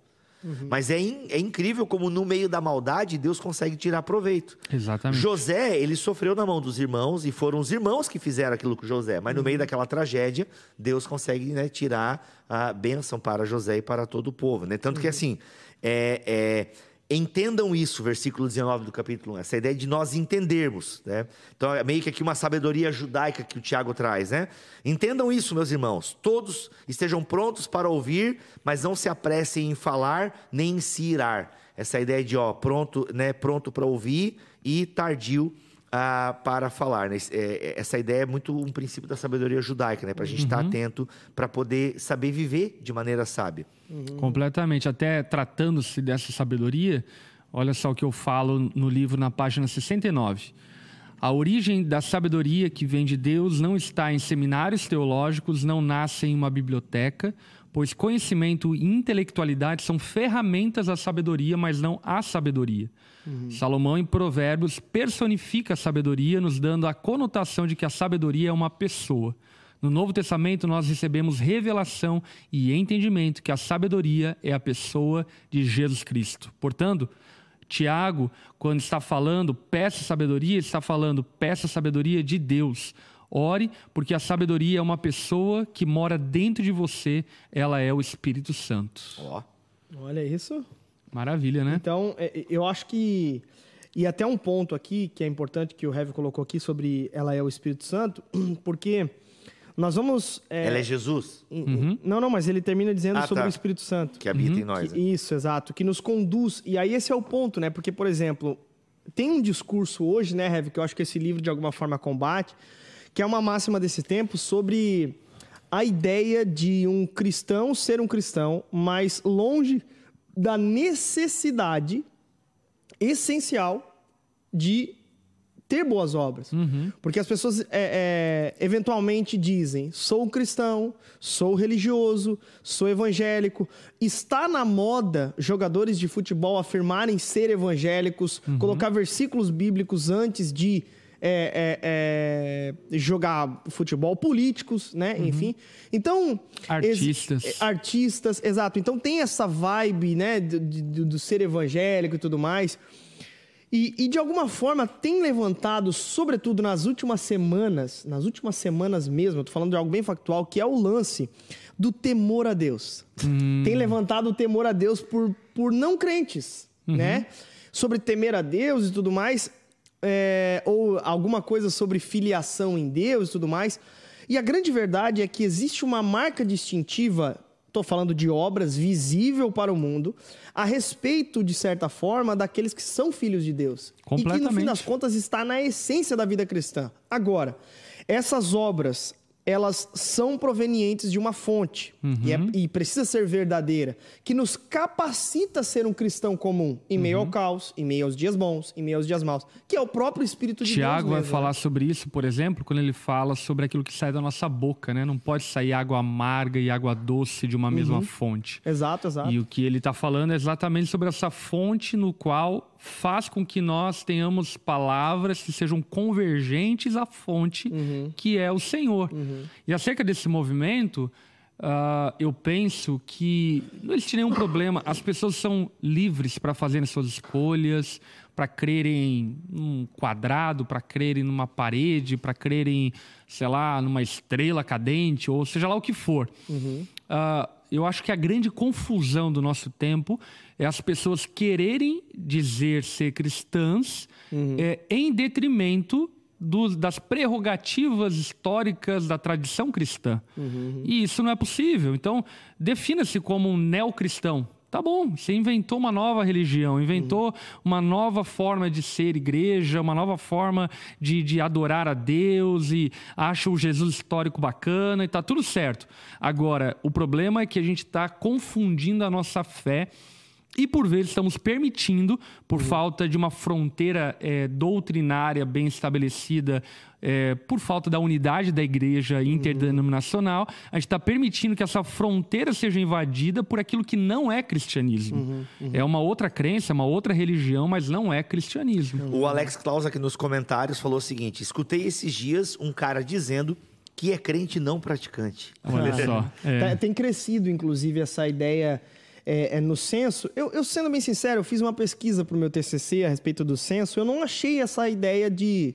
Mas é, in- é incrível como no meio da maldade Deus consegue tirar proveito. Exatamente. José, ele sofreu na mão dos irmãos e foram os irmãos que fizeram aquilo com José. Mas no meio daquela tragédia, Deus consegue né, tirar a bênção para José e para todo o povo. Né? Tanto que assim, é, é, entendam isso, versículo 19 do capítulo 1, essa ideia de nós entendermos. Né? Então é meio que aqui uma sabedoria judaica que o Tiago traz. Né? Entendam isso, meus irmãos. Todos estejam prontos para ouvir, mas não se apressem em falar nem em se irar. Essa ideia de ó, pronto, né, pronto para ouvir e tardio ah, para falar. né? É, é, essa ideia é muito um princípio da sabedoria judaica, né? para a gente estar atento, para poder saber viver de maneira sábia. Completamente. Até tratando-se dessa sabedoria, olha só o que eu falo no livro na página 69. A origem da sabedoria que vem de Deus não está em seminários teológicos, não nasce em uma biblioteca, pois conhecimento e intelectualidade são ferramentas da sabedoria, mas não a sabedoria. Salomão, em Provérbios, personifica a sabedoria, nos dando a conotação de que a sabedoria é uma pessoa. No Novo Testamento, nós recebemos revelação e entendimento que a sabedoria é a pessoa de Jesus Cristo. Portanto, Tiago, quando está falando peça sabedoria, está falando peça sabedoria de Deus. Ore, porque a sabedoria é uma pessoa que mora dentro de você, ela é o Espírito Santo. Ó. Olha isso. Maravilha, né? Então, é, eu acho que. E até um ponto aqui que é importante que o Heavy colocou aqui sobre ela é o Espírito Santo, [CLEARS THROAT] porque nós vamos. é, Ela é Jesus em- Não, não, mas ele termina dizendo Ah, sobre tá. o Espírito Santo. que habita em nós. Que- né? isso, exato. Que nos conduz. E aí esse é o ponto, né? Porque, por exemplo, tem um discurso hoje, né, Heavy, que eu acho que esse livro de alguma forma combate, que é uma máxima desse tempo sobre a ideia de um cristão ser um cristão, mas longe da necessidade essencial de ter boas obras. Porque as pessoas é, é, eventualmente dizem: sou cristão, sou religioso, sou evangélico. Está na moda jogadores de futebol afirmarem ser evangélicos, colocar versículos bíblicos antes de. É, é, é, jogar futebol, políticos, né? Enfim. Então. Artistas. ex- artistas, exato. Então tem essa vibe, né, do, do- do ser evangélico e tudo mais. E, e, de alguma forma tem levantado, sobretudo nas últimas semanas, nas últimas semanas mesmo, eu tô falando de algo bem factual, que é o lance do temor a Deus. Tem levantado o temor a Deus por, por não crentes, né? Sobre temer a Deus e tudo mais, é, ou alguma coisa sobre filiação em Deus e tudo mais. E a grande verdade é que existe uma marca distintiva estou falando de obras visível para o mundo, a respeito, de certa forma, daqueles que são filhos de Deus. E que, no fim das contas, está na essência da vida cristã. Agora, essas obras, elas são provenientes de uma fonte, e, é- e precisa ser verdadeira, que nos capacita a ser um cristão comum, em meio ao caos, em meio aos dias bons, em meio aos dias maus, que é o próprio Espírito de Tiago Deus vai mesmo, falar né? sobre isso, por exemplo, quando ele fala sobre aquilo que sai da nossa boca, né? Não pode sair água amarga e água doce de uma mesma fonte. Exato, exato. E o que ele está falando é exatamente sobre essa fonte no qual faz com que nós tenhamos palavras que sejam convergentes à fonte que é o Senhor. E acerca desse movimento, ah, eu penso que não existe nenhum problema. As pessoas são livres para fazerem suas escolhas, para crerem num quadrado, para crerem numa parede, para crerem, sei lá, numa estrela cadente, ou seja lá o que for. Ah, eu acho que a grande confusão do nosso tempo é as pessoas quererem dizer ser cristãs eh, em detrimento dos- das prerrogativas históricas da tradição cristã. E isso não é possível. Então, defina-se como um neocristão. Tá bom, você inventou uma nova religião, inventou uma nova forma de ser igreja, uma nova forma de, de adorar a Deus e acha o Jesus histórico bacana e tá tudo certo. Agora, o problema é que a gente está confundindo a nossa fé e por vezes estamos permitindo, por falta de uma fronteira eh, doutrinária bem estabelecida, eh, por falta da unidade da igreja interdenominacional, a gente está permitindo que essa fronteira seja invadida por aquilo que não é cristianismo. É uma outra crença, uma outra religião, mas não é cristianismo. O Alex Klaus aqui nos comentários falou o seguinte: escutei esses dias um cara dizendo que é crente não praticante. Olha [LAUGHS] só. é. Tá- Tem crescido, inclusive, essa ideia é, é, no censo. Eu, eu, sendo bem sincero, eu fiz uma pesquisa para o meu TCC a respeito do censo. Eu não achei essa ideia de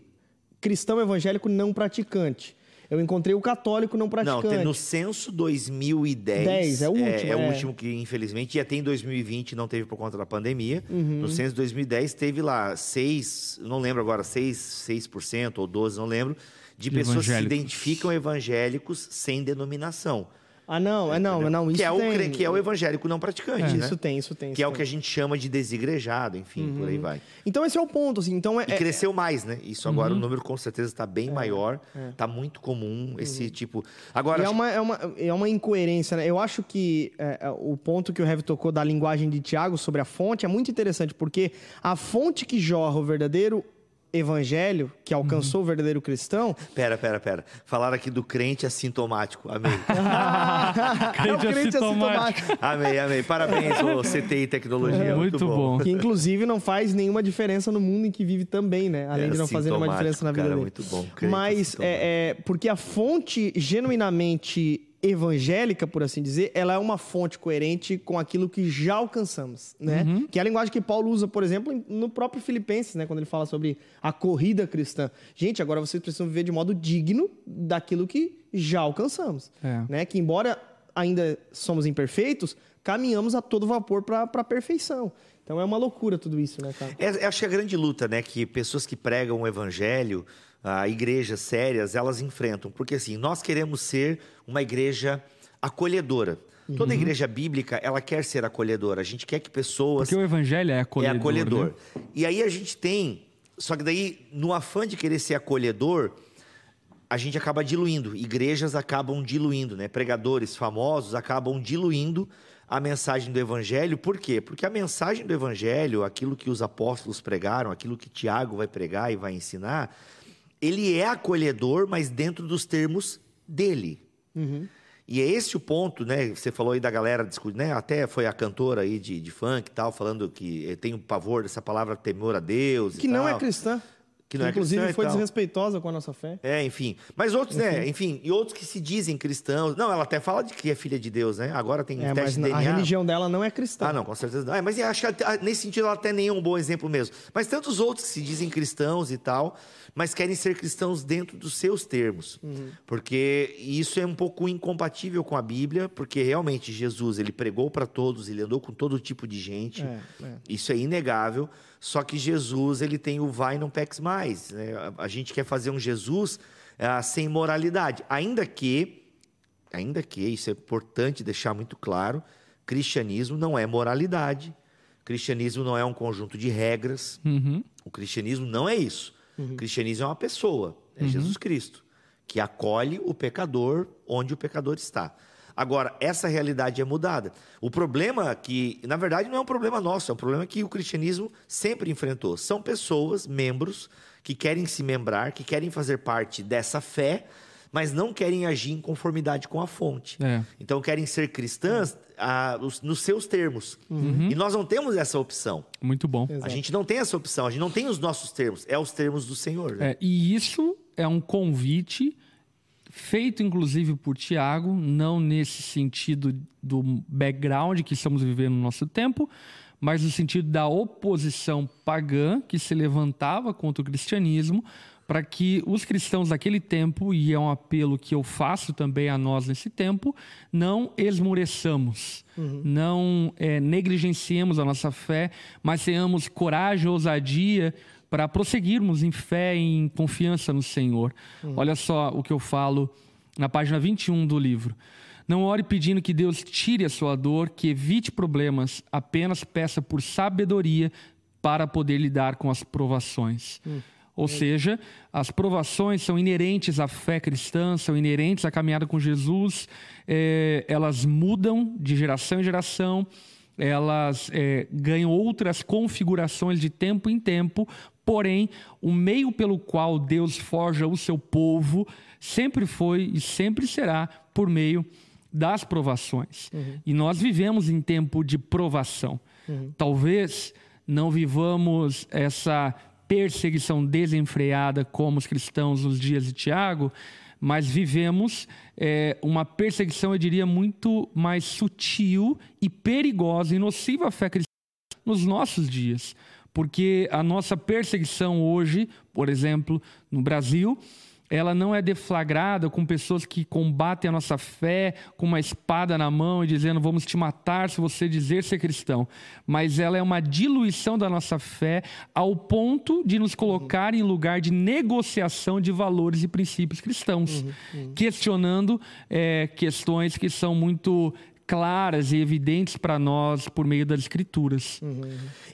cristão evangélico não praticante. Eu encontrei o católico não Não, praticante. tem no censo 2010. 10, é o último, É, é. o último que, infelizmente, ia ter em 2020, não teve por conta da pandemia. Uhum. No censo 2010 teve lá 6, não lembro agora, 6, 6% ou 12, não lembro, de De pessoas que se identificam evangélicos sem denominação. Ah, não, é não, não, isso que, é o, tem. cre- que é o evangélico não praticante, né? Isso tem, isso tem. Que é isso o que a gente chama de desigrejado, enfim, por aí vai. Então esse é o ponto, assim. Então é, E é- cresceu mais, né? Isso agora o Uhum. número com certeza está bem maior. Está muito comum esse tipo. Agora, E é uma, é, uma, é uma incoerência, né? Eu acho que é, é, o ponto que o Heavy tocou da linguagem de Tiago sobre a fonte é muito interessante, porque a fonte que jorra o verdadeiro evangelho, que alcançou o verdadeiro cristão, Pera, pera, pera. Falaram aqui do crente assintomático. Amei. [LAUGHS] é o Crente crente assintomático. assintomático. amei, amei. Parabéns, ô CTI Tecnologia. Muito bom. Que inclusive não faz nenhuma diferença no mundo em que vive também, né? Além É de não fazer nenhuma diferença na vida cara, dele. muito bom. Crente Mas é, é, porque a fonte genuinamente evangélica, por assim dizer, ela é uma fonte coerente com aquilo que já alcançamos, né? Uhum. Que é a linguagem que Paulo usa, por exemplo, em- no próprio Filipenses, né? Quando ele fala sobre a corrida cristã. Gente, agora vocês precisam viver de modo digno daquilo que já alcançamos, É. né? Que embora ainda somos imperfeitos, caminhamos a todo vapor para a perfeição. Então é uma loucura tudo isso, né, cara? É, acho que é a grande luta, né, que pessoas que pregam o evangelho, ah, igrejas sérias, elas enfrentam. Porque assim, nós queremos ser uma igreja acolhedora. Uhum. Toda igreja bíblica, ela quer ser acolhedora. A gente quer que pessoas... Porque o evangelho é acolhedor. é acolhedor. né? E aí a gente tem. Só que daí, no afã de querer ser acolhedor, a gente acaba diluindo. Igrejas acabam diluindo, né? Pregadores famosos acabam diluindo a mensagem do evangelho. Por quê? Porque a mensagem do evangelho, aquilo que os apóstolos pregaram, aquilo que Tiago vai pregar e vai ensinar, ele é acolhedor, mas dentro dos termos dele. E é esse o ponto, né? Você falou aí da galera, né? Até foi a cantora aí de, de funk e tal, falando que tem o pavor dessa palavra temor a Deus. Que não é tal. cristã. Que não é inclusive cristã e foi desrespeitosa com a nossa fé. É, enfim. Mas outros, né? Enfim, e outros que se dizem cristãos. Não, ela até fala de que é filha de Deus, né? Agora tem É, mas teste a DNA. religião dela não é cristã. Ah, não, com certeza não. É, mas acho que nesse sentido ela até nem é um bom exemplo mesmo. Mas tantos outros que se dizem cristãos e tal, mas querem ser cristãos dentro dos seus termos. Porque isso é um pouco incompatível com a Bíblia, porque realmente Jesus, ele pregou para todos, ele andou com todo tipo de gente. É, é. Isso é inegável. Só que Jesus, ele tem o vai não peques mais. né? A- gente quer fazer um Jesus ah, sem moralidade. Ainda que ainda que isso é importante deixar muito claro, cristianismo não é moralidade. Cristianismo não é um conjunto de regras. Uhum. O cristianismo não é isso. O cristianismo é uma pessoa, é Jesus Cristo, que acolhe o pecador onde o pecador está. Agora, essa realidade é mudada. O problema que, na verdade, não é um problema nosso, é um problema que o cristianismo sempre enfrentou. São pessoas, membros, que querem se membrar, que querem fazer parte dessa fé, mas não querem agir em conformidade com a fonte. É. Então, querem ser cristãs ah, os- nos seus termos. E nós não temos essa opção. Muito bom. A Exato. gente não tem essa opção, a gente não tem os nossos termos, é os termos do Senhor. né? É, e isso é um convite feito inclusive por Tiago, não nesse sentido do background que estamos vivendo no nosso tempo, mas no sentido da oposição pagã que se levantava contra o cristianismo, para que os cristãos daquele tempo, e é um apelo que eu faço também a nós nesse tempo, não esmoreçamos, não é, negligenciemos a nossa fé, mas tenhamos coragem, ousadia para prosseguirmos em fé e em confiança no Senhor. Olha só o que eu falo na página 21 do livro. Não ore pedindo que Deus tire a sua dor, que evite problemas, apenas peça por sabedoria para poder lidar com as provações. Hum. Ou seja, as provações são inerentes à fé cristã, são inerentes à caminhada com Jesus, é, elas mudam de geração em geração, elas é, ganham outras configurações de tempo em tempo, porém, o meio pelo qual Deus forja o seu povo sempre foi e sempre será por meio das provações. Uhum. E nós vivemos em tempo de provação. Uhum. Talvez não vivamos essa perseguição desenfreada como os cristãos nos dias de Tiago, mas vivemos é, uma perseguição, eu diria, muito mais sutil e perigosa e nociva à fé cristã nos nossos dias. Porque a nossa perseguição hoje, por exemplo, no Brasil, ela não é deflagrada com pessoas que combatem a nossa fé com uma espada na mão e dizendo vamos te matar se você dizer ser cristão, mas ela é uma diluição da nossa fé ao ponto de nos colocar em lugar de negociação de valores e princípios cristãos, uhum, uhum. questionando é, questões que são muito claras e evidentes para nós por meio das escrituras. Uhum.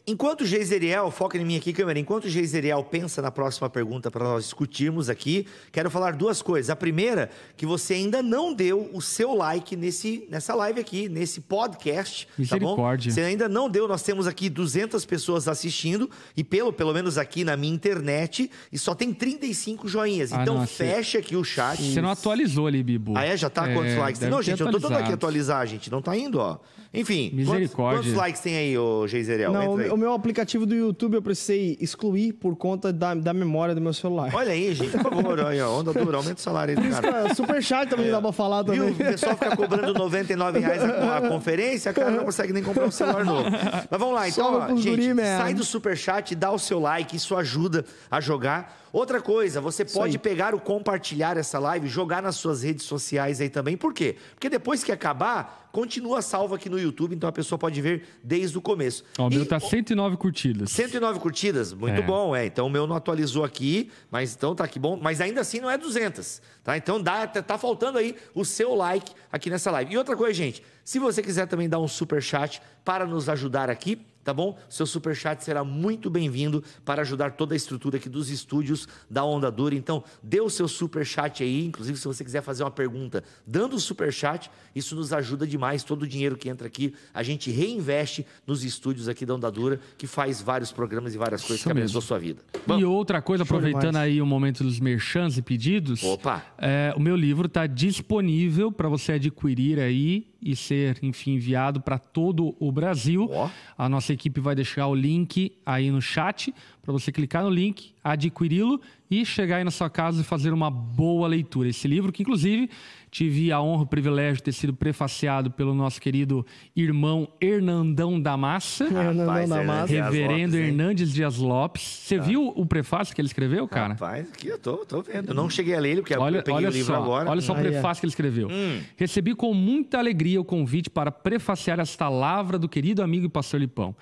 Enquanto Geiseriel, foca em mim aqui, câmera, enquanto Geiseriel pensa na próxima pergunta para nós discutirmos aqui, quero falar duas coisas. A primeira, que você ainda não deu o seu like nesse, nessa live aqui, nesse podcast, Misericórdia. Tá você ainda não deu, nós temos aqui 200 pessoas assistindo e pelo, pelo menos aqui na minha internet, e só tem 35 joinhas. Ah, então fecha aqui o chat. Você não atualizou ali, Bibu. Ah, é? Já tá? É, Quantos likes? Não, gente, eu tô dando aqui atualizar, gente não tá indo, ó. Enfim, Misericórdia. Quantos, quantos likes tem aí, ô Geiseriel? Não, o, o meu aplicativo do YouTube eu precisei excluir por conta da, da memória do meu celular. Olha aí, gente, por favor, aí, ó, onda dura, aumenta o salário aí do cara. Super chat também é. dá pra falar também. Viu? O pessoal fica cobrando 99 reais a, a conferência, cara não consegue nem comprar um celular novo. Mas vamos lá, então, ó, gente, guri, sai do super chat, dá o seu like, isso ajuda a jogar. Outra coisa, você pode pegar o compartilhar essa live, jogar nas suas redes sociais aí também. Por quê? Porque depois que acabar, continua salvo aqui no YouTube, então a pessoa pode ver desde o começo. Ó, o meu tá 109 curtidas. 109 curtidas, muito é. bom, é. Então o meu não atualizou aqui, mas então tá aqui bom, mas ainda assim não é 200, tá? Então dá, tá, tá faltando aí o seu like aqui nessa live. E outra coisa, gente, se você quiser também dar um super chat para nos ajudar aqui, tá bom? Seu super chat será muito bem-vindo para ajudar toda a estrutura aqui dos estúdios da Onda Dura. Então, dê o seu super chat aí, inclusive se você quiser fazer uma pergunta, dando o super chat, isso nos ajuda demais. Todo o dinheiro que entra aqui, a gente reinveste nos estúdios aqui da Onda Dura, que faz vários programas e várias coisas isso que abençoam a sua vida. Bom, e outra coisa, aproveitando aí o momento dos merchans e pedidos, Opa. É, o meu livro está disponível para você adquirir aí e ser, enfim, enviado para todo o Brasil. Oh. A nossa equipe vai deixar o link aí no chat para você clicar no link, adquiri-lo e chegar aí na sua casa e fazer uma boa leitura. Esse livro, que inclusive tive a honra, o privilégio de ter sido prefaciado pelo nosso querido irmão Hernandão da Massa, [LAUGHS] Hernandão da Massa. reverendo Lopes, Hernandes Dias Lopes. Você tá. viu o prefácio que ele escreveu, cara? Rapaz, aqui eu tô, tô vendo. Eu não cheguei a ler ele, porque olha, eu peguei olha o livro só, agora. Olha só o prefácio que ele escreveu. Hum. Recebi com muita alegria o convite para prefaciar esta lavra do querido amigo e pastor Lipão.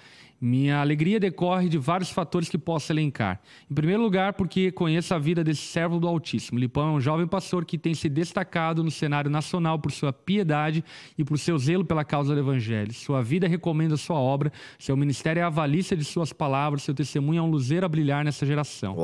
Minha alegria decorre de vários fatores que posso elencar. Em primeiro lugar, porque conheço a vida desse servo do Altíssimo. Lipão é um jovem pastor que tem se destacado no cenário nacional por sua piedade e por seu zelo pela causa do Evangelho. Sua vida recomenda sua obra, seu ministério é a valícia de suas palavras, seu testemunho é um luzeiro a brilhar nessa geração.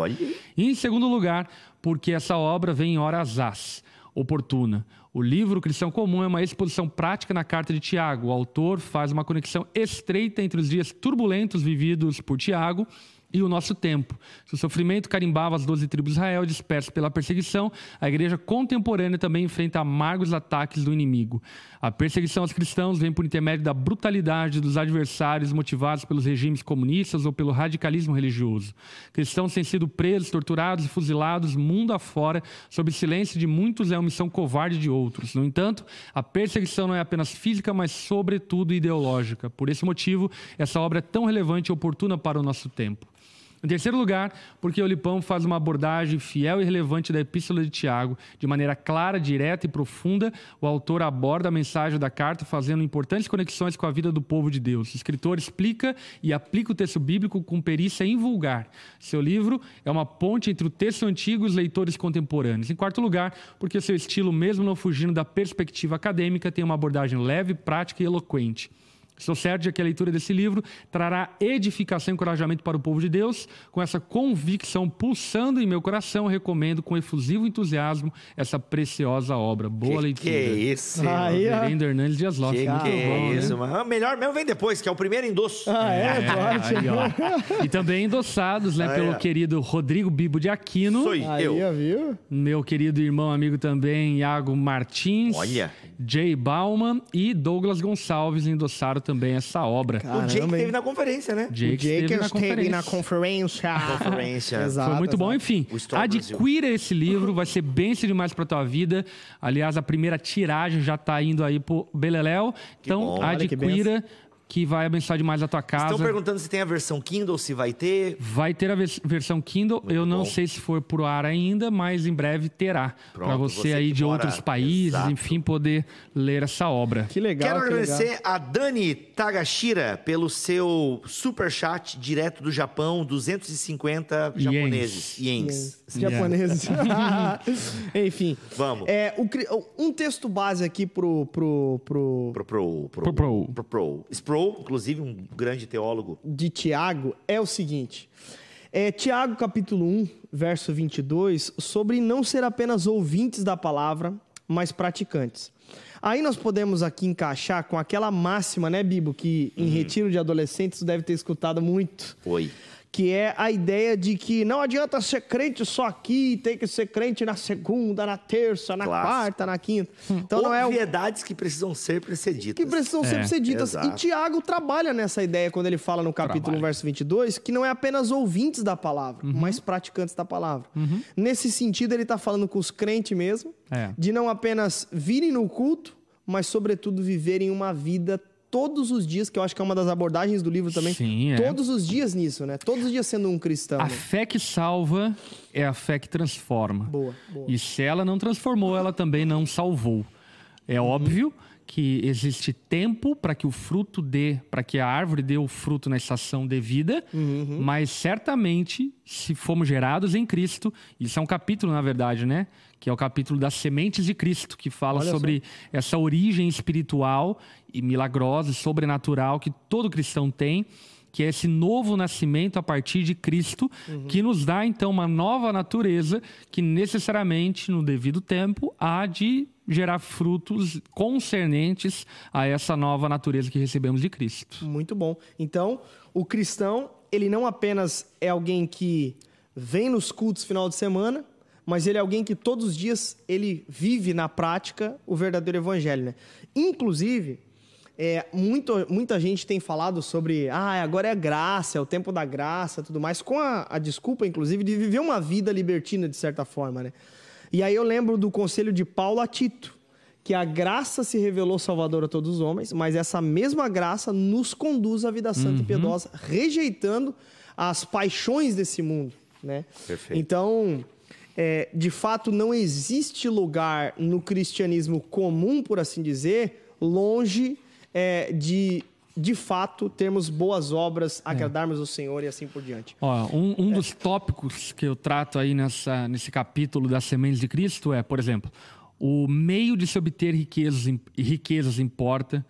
E em segundo lugar, porque essa obra vem em horas as oportuna. O livro Cristão Comum é uma exposição prática na carta de Tiago. O autor faz uma conexão estreita entre os dias turbulentos vividos por Tiago e o nosso tempo. Se o sofrimento carimbava as doze tribos de Israel dispersas pela perseguição, a igreja contemporânea também enfrenta amargos ataques do inimigo. A perseguição aos cristãos vem por intermédio da brutalidade dos adversários motivados pelos regimes comunistas ou pelo radicalismo religioso. Cristãos têm sido presos, torturados e fuzilados mundo afora, sob silêncio de muitos é a omissão covarde de outros. No entanto, a perseguição não é apenas física, mas sobretudo ideológica. Por esse motivo, essa obra é tão relevante e oportuna para o nosso tempo. Em terceiro lugar, porque o Lipão faz uma abordagem fiel e relevante da Epístola de Tiago. De maneira clara, direta e profunda, o autor aborda a mensagem da carta fazendo importantes conexões com a vida do povo de Deus. O escritor explica e aplica o texto bíblico com perícia invulgar. Seu livro é uma ponte entre o texto antigo e os leitores contemporâneos. Em quarto lugar, porque seu estilo, mesmo não fugindo da perspectiva acadêmica, tem uma abordagem leve, prática e eloquente. Estou certo de que a leitura desse livro trará edificação e encorajamento para o povo de Deus. Com essa convicção pulsando em meu coração, recomendo com efusivo entusiasmo essa preciosa obra. Boa que, leitura. Que é isso? Aí, ó. Reverendo Hernandes Dias Lopes. Que, Muito que é bom, né? isso, mano. Ah, Melhor mesmo vem depois, que é o primeiro endosso. Ah, é? É, Pode. aí, ó. E também endossados né, Aí, pelo ó. querido Rodrigo Bibo de Aquino. Sou Aí, eu. viu? Meu querido irmão, amigo também, Iago Martins. Olha. Jay Bauman e Douglas Gonçalves endossaram também essa obra. O Jake Caramba, hein? teve na conferência, né? Jake o Jake esteve na esteve na conferência. conferência. Conferência. [LAUGHS] Exato, Foi muito bom, exato. enfim. O Store Adquira esse livro, vai ser bênção demais pra tua vida. Aliás, a primeira tiragem já tá indo aí pro Beleléu. Então, bom. Olha que vai abençoar demais a tua casa. Estão perguntando se tem a versão Kindle, se vai ter. Vai ter a vers- versão Kindle. Eu não bom. sei se for pro ar ainda, mas em breve terá. Para você, você aí de mora- outros países, Exato. enfim, poder ler essa obra. Que legal. Quero que agradecer legal. a Dani Tagashira pelo seu super chat direto do Japão, 250 Iens. japoneses. Iens. Os Japoneses. [LAUGHS] [LAUGHS] Enfim. Vamos. É, um texto base aqui pro, pro, pro, Pro Pro. Pro Pro Pro. Pro Pro. Sproul, inclusive, um grande teólogo. de Tiago é o seguinte. É, Tiago, capítulo 1, verso 22, sobre não ser apenas ouvintes da palavra, mas praticantes. Aí nós podemos aqui encaixar com aquela máxima, né, Bibo, que em retiro de adolescentes deve ter escutado muito, Oi. Que é a ideia de que não adianta ser crente só aqui, tem que ser crente na segunda, na terça, na Clássico. quarta, na quinta. Então não é Obviedades que precisam ser precedidas. que precisam É, ser. E exato. Tiago trabalha nessa ideia quando ele fala no capítulo Trabalha. 1, verso 22, que não é apenas ouvintes da palavra, Uhum. mas praticantes da palavra. Nesse sentido, ele está falando com os crentes mesmo, É. de não apenas virem no culto, mas, sobretudo, viverem uma vida todos os dias, que eu acho que é uma das abordagens do livro também. Sim, é. Todos os dias nisso, né? Todos os dias sendo um cristão. A né? fé que salva é a fé que transforma. Boa, boa. E se ela não transformou, ela também não salvou. É Uhum. óbvio que existe tempo para que o fruto dê, para que a árvore dê o fruto na estação devida, Uhum. mas certamente, se fomos gerados em Cristo, isso é um capítulo, na verdade, né? Que é o capítulo das sementes de Cristo, que fala Olha só. sobre essa origem espiritual e milagrosa e sobrenatural que todo cristão tem que é esse novo nascimento a partir de Cristo, que nos dá então uma nova natureza que necessariamente no devido tempo há de gerar frutos concernentes a essa nova natureza que recebemos de Cristo. Muito bom. Então, o cristão, ele não apenas é alguém que vem nos cultos final de semana, mas ele é alguém que todos os dias ele vive na prática o verdadeiro evangelho, né? Inclusive, é, muito, muita gente tem falado sobre, ah, agora é graça, é o tempo da graça, tudo mais, com a, a desculpa, inclusive, de viver uma vida libertina de certa forma, né? E aí eu lembro do conselho de Paulo a Tito, que a graça se revelou salvadora a todos os homens, mas essa mesma graça nos conduz à vida santa e piedosa, rejeitando as paixões desse mundo, né? Perfeito. Então, é, de fato, não existe lugar no cristianismo comum, por assim dizer, longe é, de, de fato, termos boas obras, agradarmos o Senhor e assim por diante. Ó, um, um dos tópicos que eu trato aí nessa, nesse capítulo das sementes de Cristo é, por exemplo, o meio de se obter riquezas, riquezas importa,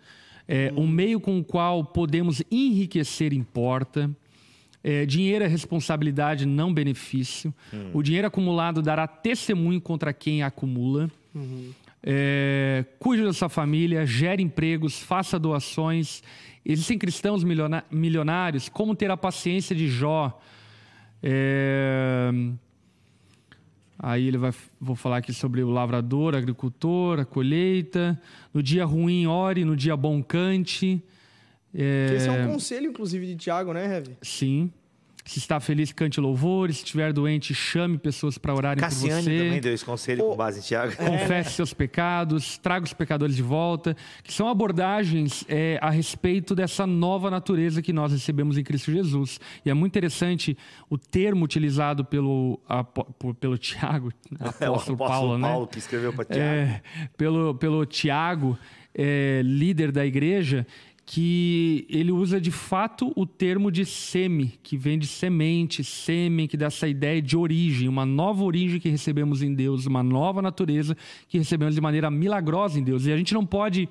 é, o meio com o qual podemos enriquecer importa, é, dinheiro é responsabilidade, não benefício. O dinheiro acumulado dará testemunho contra quem acumula. É, cuide da sua família, gere empregos, faça doações. Existem cristãos milionários, como ter a paciência de Jó. É, Aí ele vai, vou falar aqui sobre o lavrador, agricultor, a colheita. No dia ruim, ore, no dia bom, cante. É, Esse é um conselho, inclusive, de Tiago, né, Rev? Sim. Se está feliz, cante louvores. Se estiver doente, chame pessoas para orarem Cassiane por você. também deu esse conselho com base em Tiago. Confesse seus pecados, traga os pecadores de volta, que são abordagens é, a respeito dessa nova natureza que nós recebemos em Cristo Jesus. E é muito interessante o termo utilizado pelo, pelo Tiago, [LAUGHS] É o apóstolo Paulo, né? Paulo que escreveu para Tiago. É, pelo, pelo Tiago, é, líder da igreja, que ele usa de fato o termo de seme, que vem de semente, sêmen, que dá essa ideia de origem, uma nova origem que recebemos em Deus, uma nova natureza que recebemos de maneira milagrosa em Deus. E a gente não pode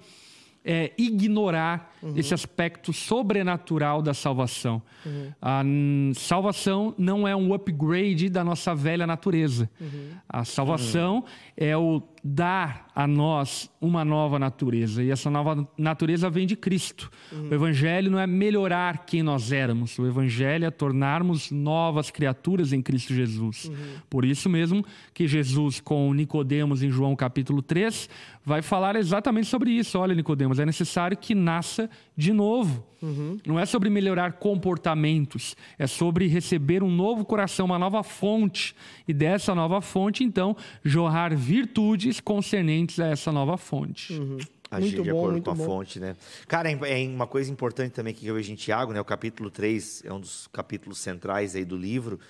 é, ignorar esse aspecto sobrenatural da salvação. A n- salvação não é um upgrade da nossa velha natureza. A salvação é o dar a nós uma nova natureza. E essa nova natureza vem de Cristo. O Evangelho não é melhorar quem nós éramos. O Evangelho é tornarmos novas criaturas em Cristo Jesus. Por isso mesmo que Jesus, com Nicodemos em João capítulo 3, vai falar exatamente sobre isso. Olha, Nicodemos, é necessário que nasça de novo. Não é sobre melhorar comportamentos, é sobre receber um novo coração, uma nova fonte. E dessa nova fonte, então, jorrar virtudes concernentes a essa nova fonte. Agir Muito de bom, acordo muito com a bom. fonte, né? Cara, é é uma coisa importante também que eu vejo em Tiago, né? O capítulo 3 é um dos capítulos centrais aí do livro.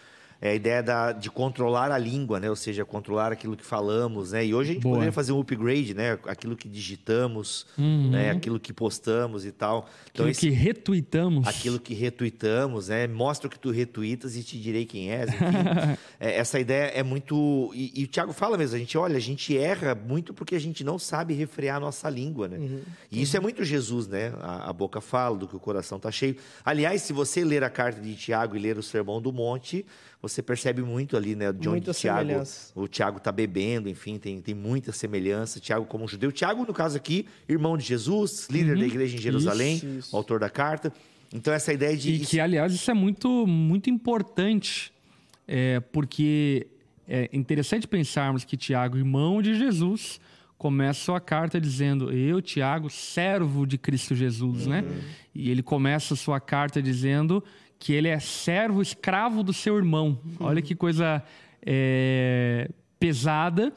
É a ideia da, de controlar a língua, né? Ou seja, controlar aquilo que falamos, né? E hoje a gente Boa. poderia fazer um upgrade, né? Aquilo que digitamos, né? Aquilo que postamos e tal. Então, Uhum. Aquilo esse- que retuitamos. aquilo que retuitamos, né? Mostra o que tu retuitas e te direi quem és. Enfim, [LAUGHS] É, essa ideia é muito. E, e o Thiago fala mesmo, a gente, olha, a gente erra muito porque a gente não sabe refrear a nossa língua, né? E isso é muito Jesus, né? A, a boca fala do que o coração tá cheio. Aliás, se você ler a carta de Tiago e ler o Sermão do Monte, você percebe muito ali, né? De onde Muita Tiago, o Tiago tá bebendo, enfim, tem, tem muita semelhança. Tiago como judeu. Tiago, no caso aqui, irmão de Jesus, líder da igreja em Jerusalém, Isso, isso. o autor da carta. Então, essa ideia de. E que, aliás, isso é muito, muito importante, é, porque é interessante pensarmos que Tiago, irmão de Jesus, começa sua carta dizendo: Eu, Tiago, servo de Cristo Jesus, né? E ele começa sua carta dizendo que ele é servo, escravo do seu irmão. Olha que coisa é, pesada,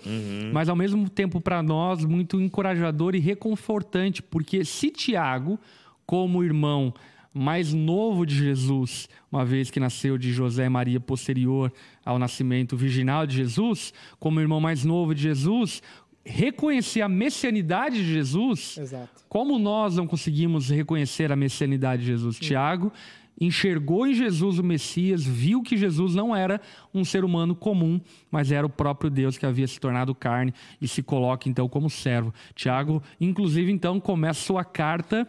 mas ao mesmo tempo para nós muito encorajador e reconfortante, porque se Tiago, como irmão mais novo de Jesus, uma vez que nasceu de José e Maria posterior ao nascimento virginal de Jesus, como irmão mais novo de Jesus, reconhecer a messianidade de Jesus, Exato. como nós não conseguimos reconhecer a messianidade de Jesus? Tiago enxergou em Jesus o Messias, viu que Jesus não era um ser humano comum, mas era o próprio Deus que havia se tornado carne e se coloca então como servo. Tiago, inclusive, então começa sua carta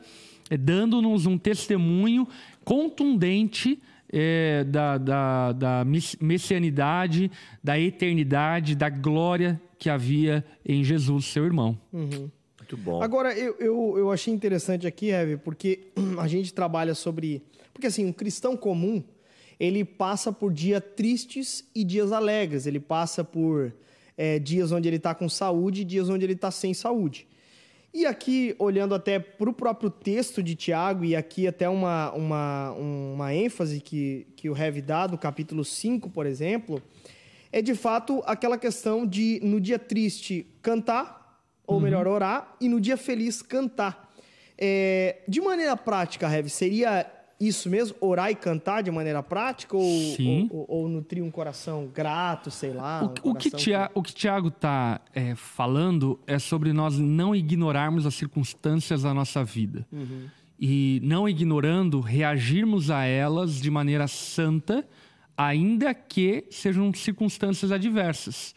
eh, dando-nos um testemunho contundente eh, da, da, da messianidade, da eternidade, da glória que havia em Jesus, seu irmão. Muito bom. Agora, eu, eu, eu achei interessante aqui, Heve, porque [CLEARS THROAT] a gente trabalha sobre. Porque, assim, um cristão comum, ele passa por dias tristes e dias alegres. Ele passa por é, dias onde ele está com saúde e dias onde ele está sem saúde. E aqui, olhando até para o próprio texto de Tiago, e aqui até uma, uma, uma ênfase que, que o Heavy dá do capítulo 5, por exemplo, é de fato aquela questão de, no dia triste, cantar, ou melhor, orar, e no dia feliz, cantar. É, de maneira prática, Heavy, seria isso mesmo? Orar e cantar de maneira prática? Ou, Sim. ou, ou- ou nutrir um coração grato, sei lá? um O, o que coração Tia- o que Tiago está falando é sobre nós não ignorarmos as circunstâncias da nossa vida. E não ignorando, reagirmos a elas de maneira santa, ainda que sejam circunstâncias adversas.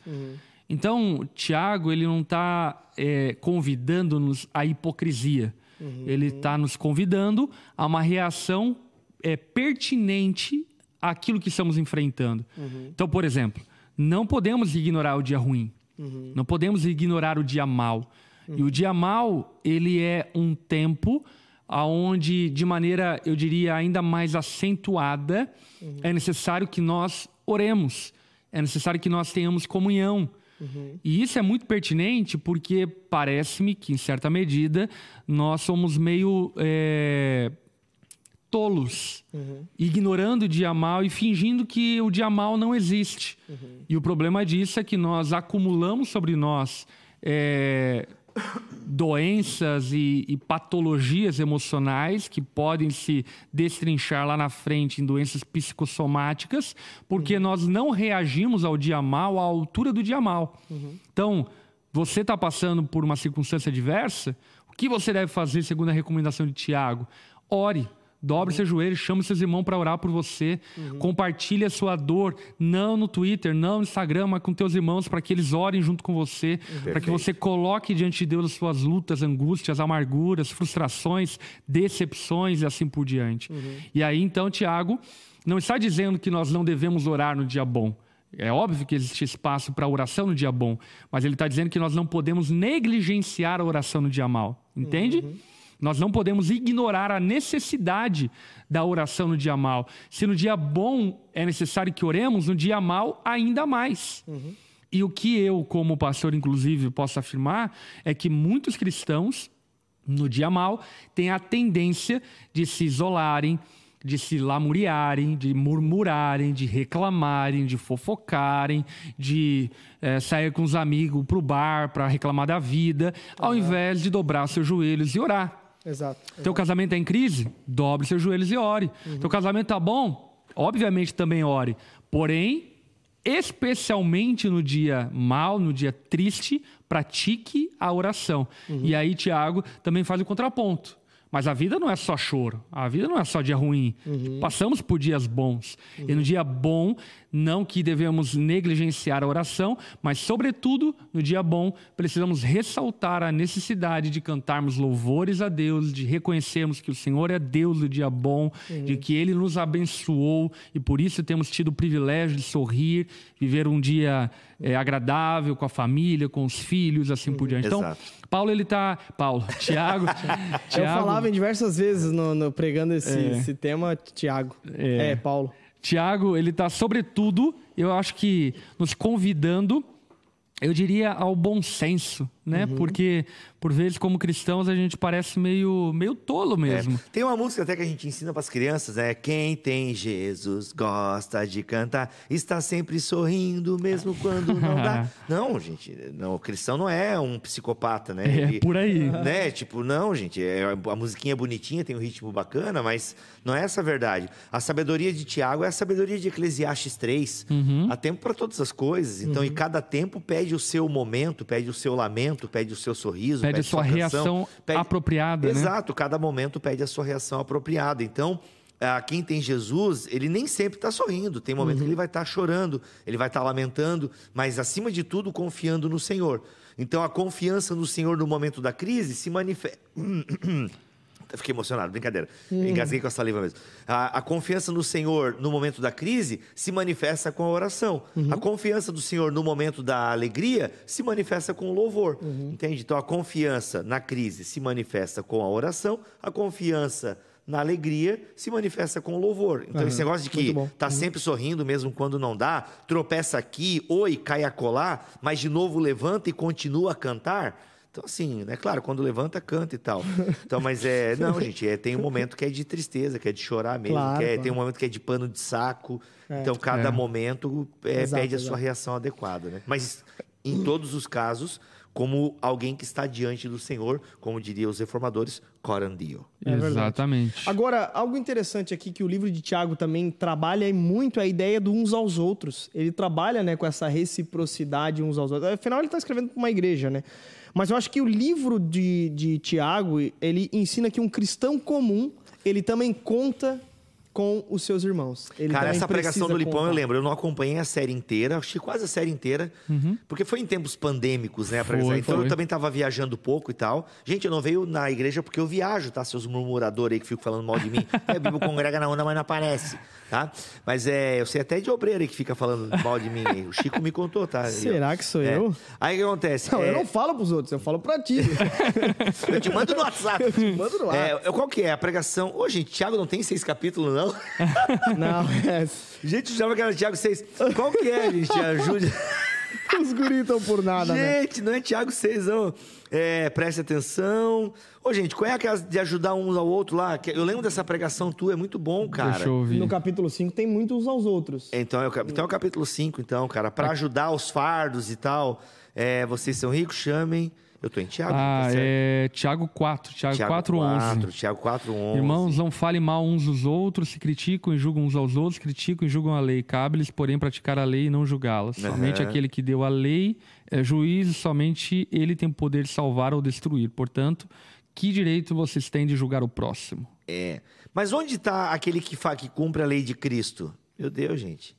Então, Tiago, ele não está convidando-nos à hipocrisia. Ele está nos convidando a uma reação é, pertinente àquilo que estamos enfrentando. Então, por exemplo, não podemos ignorar o dia ruim. Não podemos ignorar o dia mal. E o dia mal, ele é um tempo aonde, de maneira, eu diria, ainda mais acentuada, é necessário que nós oremos. É necessário que nós tenhamos comunhão. E isso é muito pertinente porque parece-me que, em certa medida, nós somos meio é, tolos, ignorando o dia mal e fingindo que o dia mal não existe. E o problema disso é que nós acumulamos sobre nós é, doenças e, e, patologias emocionais que podem se destrinchar lá na frente em doenças psicossomáticas, porque uhum. nós não reagimos ao dia mal à altura do dia mal. Uhum. Então, você está passando por uma circunstância diversa, o que você deve fazer segundo a recomendação de Tiago? Ore. Dobre uhum. seu joelho, chame seus irmãos para orar por você. Uhum. Compartilhe a sua dor, não no Twitter, não no Instagram, mas com teus irmãos, para que eles orem junto com você, uhum. para que você coloque diante de Deus as suas lutas, angústias, amarguras, frustrações, decepções e assim por diante. Uhum. E aí, então, Tiago não está dizendo que nós não devemos orar no dia bom. É óbvio que existe espaço para oração no dia bom, mas ele está dizendo que nós não podemos negligenciar a oração no dia mal. Entende? Uhum. Nós não podemos ignorar a necessidade da oração no dia mal. Se no dia bom é necessário que oremos, no dia mal, ainda mais. Uhum. E o que eu, como pastor, inclusive, posso afirmar é que muitos cristãos, no dia mal, têm a tendência de se isolarem, de se lamuriarem, de murmurarem, de reclamarem, de fofocarem, de é, sair com os amigos para o bar para reclamar da vida, ao invés de dobrar seus joelhos e orar. Exato. Teu casamento está em crise? Dobre seus joelhos e ore. Uhum. Teu casamento está bom? Obviamente também ore. Porém, especialmente no dia mal, no dia triste, pratique a oração. Uhum. E aí, Tiago também faz o contraponto. Mas a vida não é só choro, a vida não é só dia ruim. Uhum. Passamos por dias bons. Uhum. E no dia bom, não que devemos negligenciar a oração, mas, sobretudo, no dia bom, precisamos ressaltar a necessidade de cantarmos louvores a Deus, de reconhecermos que o Senhor é Deus do dia bom, uhum. de que Ele nos abençoou e por isso temos tido o privilégio de sorrir, viver um dia é, agradável com a família, com os filhos, assim por diante. Então, Exato. Paulo, ele está. Paulo, [LAUGHS] Tiago. Eu falava em diversas vezes no, no pregando esse, é. esse tema, Tiago. É. é, Paulo. Tiago, ele está, sobretudo, eu acho que nos convidando, eu diria, ao bom senso, né? Uhum. Porque por vezes, como cristãos, a gente parece meio, meio tolo mesmo. É, tem uma música até que a gente ensina para as crianças, é Quem tem Jesus gosta de cantar, está sempre sorrindo, mesmo quando não dá. [LAUGHS] não, gente, não, o cristão não é um psicopata, né? É, Ele, por aí. [LAUGHS] Né? Tipo, não, gente, é, a musiquinha é bonitinha, tem um ritmo bacana, mas não é essa a verdade. A sabedoria de Tiago é a sabedoria de Eclesiastes 3. Uhum. Há tempo para todas as coisas. Então, uhum. e cada tempo pede o seu momento, pede o seu lamento, pede o seu sorriso, pede, pede a sua, sua reação pede... apropriada. Né? Exato, né? cada momento pede a sua reação apropriada. Então, a quem tem Jesus, ele nem sempre está sorrindo. Tem momento uhum. que ele vai estar tá chorando, ele vai estar tá lamentando, mas acima de tudo, confiando no Senhor. Então, a confiança no Senhor no momento da crise se manifesta. [CLEARS THROAT] Fiquei emocionado, brincadeira. Hum. Engasguei com a saliva mesmo. A, a, confiança no Senhor no momento da crise se manifesta com a oração. Uhum. A confiança do Senhor no momento da alegria se manifesta com o louvor. Uhum. Entende? Então a confiança na crise se manifesta com a oração, a confiança na alegria se manifesta com o louvor. Então, uhum. esse negócio de que tá uhum. sempre sorrindo mesmo quando não dá, tropeça aqui, oi, cai a colar, mas de novo levanta e continua a cantar. Então, assim, né? Claro, quando levanta, canta e tal. Então, mas é. [LAUGHS] Não, gente, é, tem um momento que é de tristeza, que é de chorar mesmo, claro, que é, claro. tem um momento que é de pano de saco. É. Então, cada é. momento é, exato, pede a sua reação adequada, né? Mas, em todos os casos, como alguém que está diante do Senhor, como diriam os reformadores, corandio. É Exatamente. Agora, algo interessante aqui que o livro de Tiago também trabalha muito é a ideia do uns aos outros. Ele trabalha né, com essa reciprocidade uns aos outros. Afinal, ele está escrevendo para uma igreja, né? Mas eu acho que o livro de, de Tiago, ele ensina que um cristão comum, ele também conta com os seus irmãos. Ele Cara, essa pregação do Lipão contar. eu lembro. Eu não acompanhei a série inteira, assisti quase a série inteira, uhum. porque foi em tempos pandêmicos, né? Foi, então foi. eu também estava viajando pouco e tal. Gente, eu não veio na igreja porque eu viajo, tá? Seus murmuradores aí que ficam falando mal de mim. [LAUGHS] é, a Bíblia congrega na onda, mas não aparece, tá? Mas é, eu sei até de obreiro aí que fica falando mal de mim. O Chico me contou, tá? [LAUGHS] Será que sou é. eu? Aí o que acontece? Não, é... eu não falo pros outros, eu falo pra ti. [LAUGHS] eu te mando no WhatsApp. Eu te mando no WhatsApp. É, qual que é a pregação? Ô, gente, Tiago não tem seis capítulos, não? [LAUGHS] Não, é. Gente, chama aquela Tiago 6. Qual que é, gente? Ajude. [LAUGHS] Os guris estão por nada, né? Gente, não é Tiago 6, não. É, preste atenção. Ô, gente, qual é aquela de ajudar uns ao outro lá? Que Eu lembro dessa pregação tua, é muito bom, cara. Deixa eu ouvir. No capítulo 5 tem muito uns aos outros. Então é, o, cap- então é o capítulo 5, então, cara. Pra ajudar os fardos e tal. É, vocês são ricos, chamem. Eu tô em Tiago, Ah, tá é Tiago 4, Tiago, Tiago 4, 11. Tiago 4, 11. Irmãos, não falem mal uns dos outros, se criticam e julgam uns aos outros, criticam e julgam a lei. Cabe-lhes, porém, praticar a lei e não julgá-la. Somente aquele que deu a lei é juiz, e somente ele tem poder de salvar ou destruir. Portanto, que direito vocês têm de julgar o próximo? É. Mas onde tá aquele que, fa... que cumpre a lei de Cristo? Meu Deus, gente.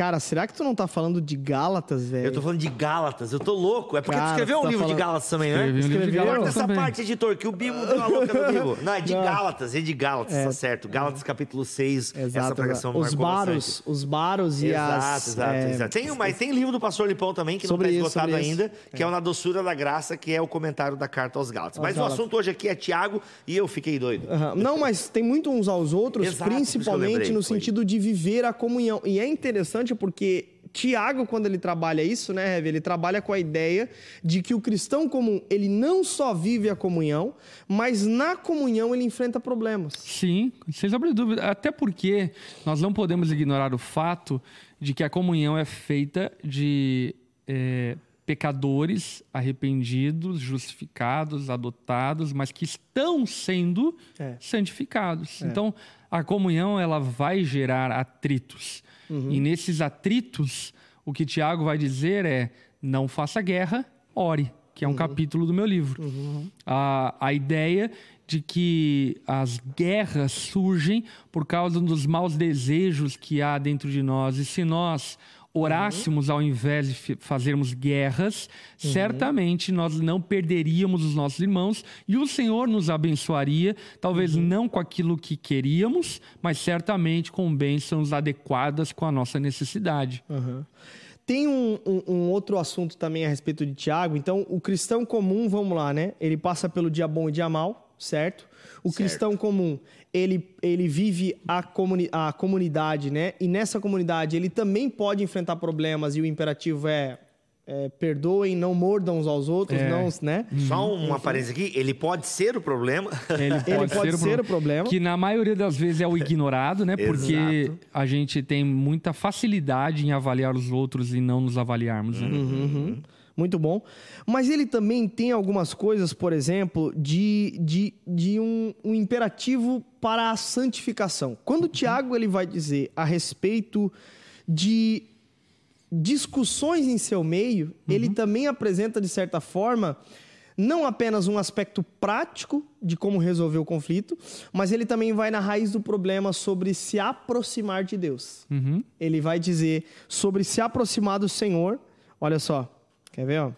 Cara, será que tu não tá falando de Gálatas, velho? Eu tô falando de Gálatas, eu tô louco. É porque Cara, tu escreveu um tá livro de falando- Gálatas também, Escrevi né? um livro de Gálatas essa também. parte, editor, que o Bibo deu uma [LAUGHS] louca no Bibo. Não, é de Não. Gálatas, é de Gálatas, tá certo. Gálatas capítulo 6, essa Exato, pregação exato. me Os baros, bastante. os baros e Exato, as... exato, é, exato. Tem, mas tem livro do Pastor Lipão também, que Sobre não isso, está esgotado isso. ainda, que é. o Na Doçura da Graça, que é o comentário da carta aos Gálatas. Mas Gálatas. o assunto hoje aqui é Tiago e eu fiquei doido. Não, mas tem muito uns aos outros, Exato, isso principalmente lembrei, no sentido de viver a comunhão. E é interessante porque Tiago, quando ele trabalha isso, né, Heavy, ele trabalha com a ideia de que o cristão comum, ele não só vive a comunhão, mas na comunhão ele enfrenta problemas. Sim, sem sombra de dúvida. Até porque nós não podemos ignorar o fato de que a comunhão é feita de é, pecadores arrependidos, justificados, adotados, mas que estão sendo É. santificados. Então, a comunhão ela vai gerar atritos. E nesses atritos, o que Tiago vai dizer é: não faça guerra, ore, que é um capítulo do meu livro. A, a ideia de que as guerras surgem por causa dos maus desejos que há dentro de nós. E se nós orássemos ao invés de fazermos guerras, certamente nós não perderíamos os nossos irmãos e o Senhor nos abençoaria, talvez não com aquilo que queríamos, mas certamente com bênçãos adequadas com a nossa necessidade. Tem um, um- um outro assunto também a respeito de Tiago. Então, o cristão comum, vamos lá, né? Ele passa pelo dia bom e dia mal, certo? O cristão comum, ele, ele vive a, comuni a comunidade, né? E nessa comunidade ele também pode enfrentar problemas e o imperativo é, é, perdoem, não mordam uns aos outros, É. não, né? Só uma parênteses aqui, ele pode ser o problema. Ele [LAUGHS] pode, pode ser, ser o o problema. Que na maioria das vezes é o ignorado, né? Porque Exato. a gente tem muita facilidade em avaliar os outros e não nos avaliarmos. Né? Uhum. Muito bom. Mas ele também tem algumas coisas, por exemplo, de, de, de um, um imperativo para a santificação. Quando Tiago ele vai dizer a respeito de discussões em seu meio, ele também apresenta, de certa forma, não apenas um aspecto prático de como resolver o conflito, mas ele também vai na raiz do problema sobre se aproximar de Deus. Uhum. Ele vai dizer sobre se aproximar do Senhor. Olha só, quer ver? Ó?